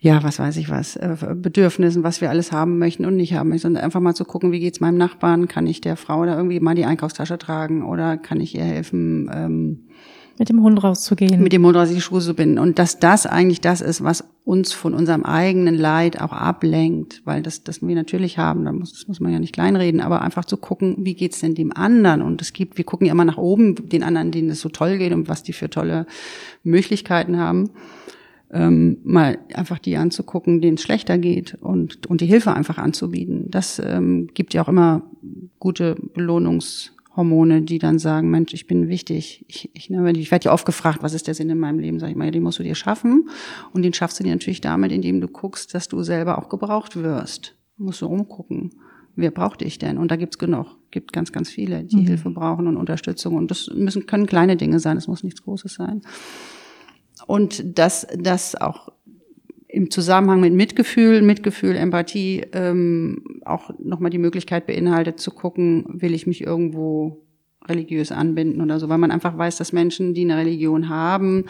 S2: ja, was weiß ich was, äh, Bedürfnissen, was wir alles haben möchten und nicht haben möchten, sondern einfach mal zu gucken, wie geht's meinem Nachbarn, kann ich der Frau da irgendwie mal die Einkaufstasche tragen oder kann ich ihr helfen, ähm,
S1: mit dem Hund rauszugehen.
S2: mit dem Hund raus die Schuhe zu binden. Und dass das eigentlich das ist, was uns von unserem eigenen Leid auch ablenkt, weil das, das wir natürlich haben, da muss, das muss man ja nicht kleinreden, aber einfach zu gucken, wie geht's denn dem anderen? Und es gibt, wir gucken ja immer nach oben, den anderen, denen es so toll geht und was die für tolle Möglichkeiten haben. Ähm, mal einfach die anzugucken, denen es schlechter geht und, und die Hilfe einfach anzubieten. Das ähm, gibt ja auch immer gute Belohnungshormone, die dann sagen, Mensch, ich bin wichtig. Ich, ich, ne, ich werde ja oft gefragt, was ist der Sinn in meinem Leben? Sag ich mal, ja, den musst du dir schaffen. Und den schaffst du dir natürlich damit, indem du guckst, dass du selber auch gebraucht wirst. Du musst du umgucken. Wer braucht dich denn? Und da gibt's genug. Gibt ganz, ganz viele, die Hilfe brauchen und Unterstützung. Und das müssen, können kleine Dinge sein. Das muss nichts Großes sein. Und dass das auch im Zusammenhang mit Mitgefühl, Mitgefühl, Empathie ähm, auch nochmal die Möglichkeit beinhaltet zu gucken, will ich mich irgendwo religiös anbinden oder so, weil man einfach weiß, dass Menschen, die eine Religion haben,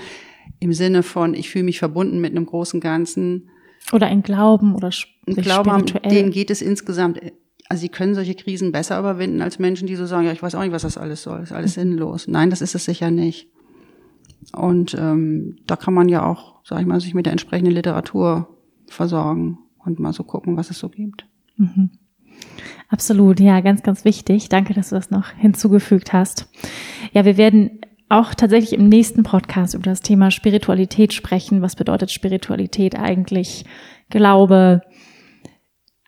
S2: im Sinne von, ich fühle mich verbunden mit einem großen Ganzen,
S1: Oder ein Glauben oder sich
S2: Glauben haben, denen geht es insgesamt, also sie können solche Krisen besser überwinden als Menschen, die so sagen, ja, ich weiß auch nicht, was das alles soll, ist alles sinnlos. Nein, das ist es sicher nicht. Und ähm, da kann man ja auch, sag ich mal, sich mit der entsprechenden Literatur versorgen und mal so gucken, was es so gibt.
S1: Absolut, ja, ganz, ganz wichtig. Danke, dass du das noch hinzugefügt hast. Ja, wir werden auch tatsächlich im nächsten Podcast über das Thema Spiritualität sprechen. Was bedeutet Spiritualität eigentlich? Glaube,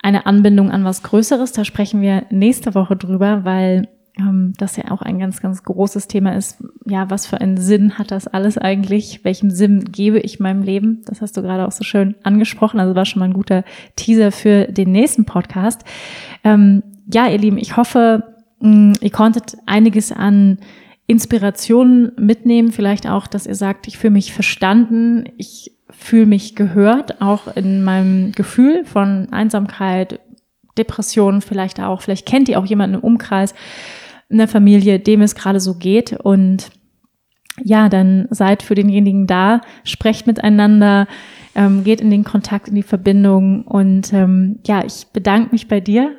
S1: eine Anbindung an was Größeres. Da sprechen wir nächste Woche drüber, weil ähm, das ja auch ein ganz, ganz großes Thema ist. Ja, was für einen Sinn hat das alles eigentlich? Welchem Sinn gebe ich meinem Leben? Das hast du gerade auch so schön angesprochen. Also war schon mal ein guter Teaser für den nächsten Podcast. Ähm, ja, ihr Lieben, ich hoffe, mh, ihr konntet einiges an Inspirationen mitnehmen. Vielleicht auch, dass ihr sagt, ich fühle mich verstanden. Ich fühle mich gehört, auch in meinem Gefühl von Einsamkeit, Depressionen vielleicht auch. Vielleicht kennt ihr auch jemanden im Umkreis, in der Familie, dem es gerade so geht. Und ja, dann seid für denjenigen da, sprecht miteinander, ähm, geht in den Kontakt, in die Verbindung. Und ähm, ja, ich bedanke mich bei dir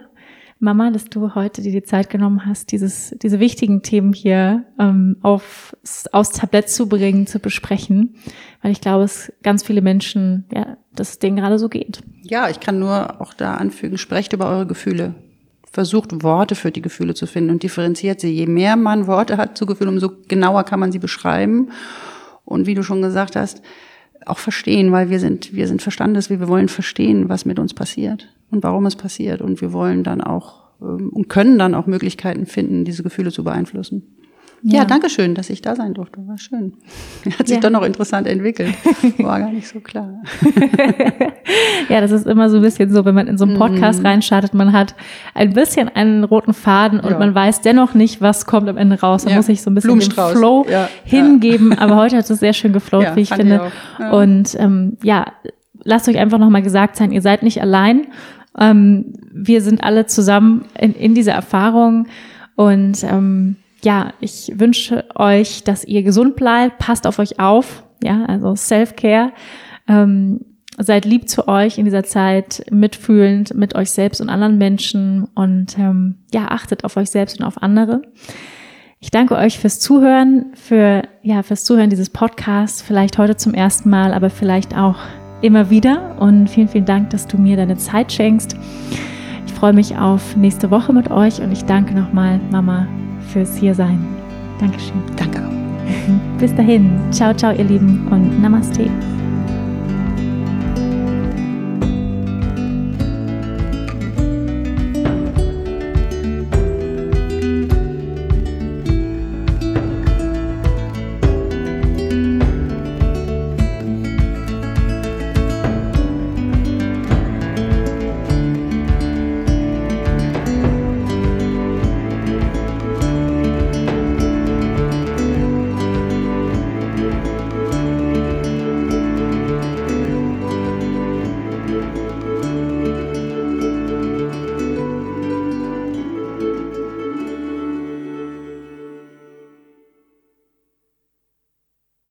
S1: Mama, dass du heute dir die Zeit genommen hast, dieses, diese wichtigen Themen hier ähm, auf, aufs Tablett zu bringen, zu besprechen, weil ich glaube, es ganz viele Menschen, ja, dass es denen gerade so geht.
S2: Ja, ich kann nur auch da anfügen, sprecht über eure Gefühle. Versucht Worte für die Gefühle zu finden und differenziert sie. Je mehr man Worte hat zu Gefühlen, umso genauer kann man sie beschreiben. Und wie du schon gesagt hast, auch verstehen, weil wir sind, wir sind Verstandes, wir wollen verstehen, was mit uns passiert und warum es passiert. Und wir wollen dann auch ähm, und können dann auch Möglichkeiten finden, diese Gefühle zu beeinflussen. Ja, ja danke schön, dass ich da sein durfte. War schön. Hat sich ja. doch noch interessant entwickelt. War gar nicht so klar.
S1: ja, das ist immer so ein bisschen so, wenn man in so einen Podcast mm. reinstartet, man hat ein bisschen einen roten Faden und ja. man weiß dennoch nicht, was kommt am Ende raus. Da ja. muss ich so ein bisschen den Flow hingeben. Aber heute hat es sehr schön geflowt, wie ich finde. Ich und ähm, ja, lasst euch einfach nochmal gesagt sein, ihr seid nicht allein. Ähm, wir sind alle zusammen in, in dieser Erfahrung und ähm, ja, ich wünsche euch, dass ihr gesund bleibt, passt auf euch auf, ja, also Self-Care. Ähm, seid lieb zu euch in dieser Zeit, mitfühlend mit euch selbst und anderen Menschen und ähm, ja, achtet auf euch selbst und auf andere. Ich danke euch fürs Zuhören, für ja, fürs Zuhören dieses Podcasts, vielleicht heute zum ersten Mal, aber vielleicht auch immer wieder und vielen, vielen Dank, dass du mir deine Zeit schenkst. Ich freue mich auf nächste Woche mit euch und ich danke nochmal, Mama, fürs Hiersein. Dankeschön.
S2: Danke auch.
S1: Bis dahin. Ciao, ciao, ihr Lieben und Namaste.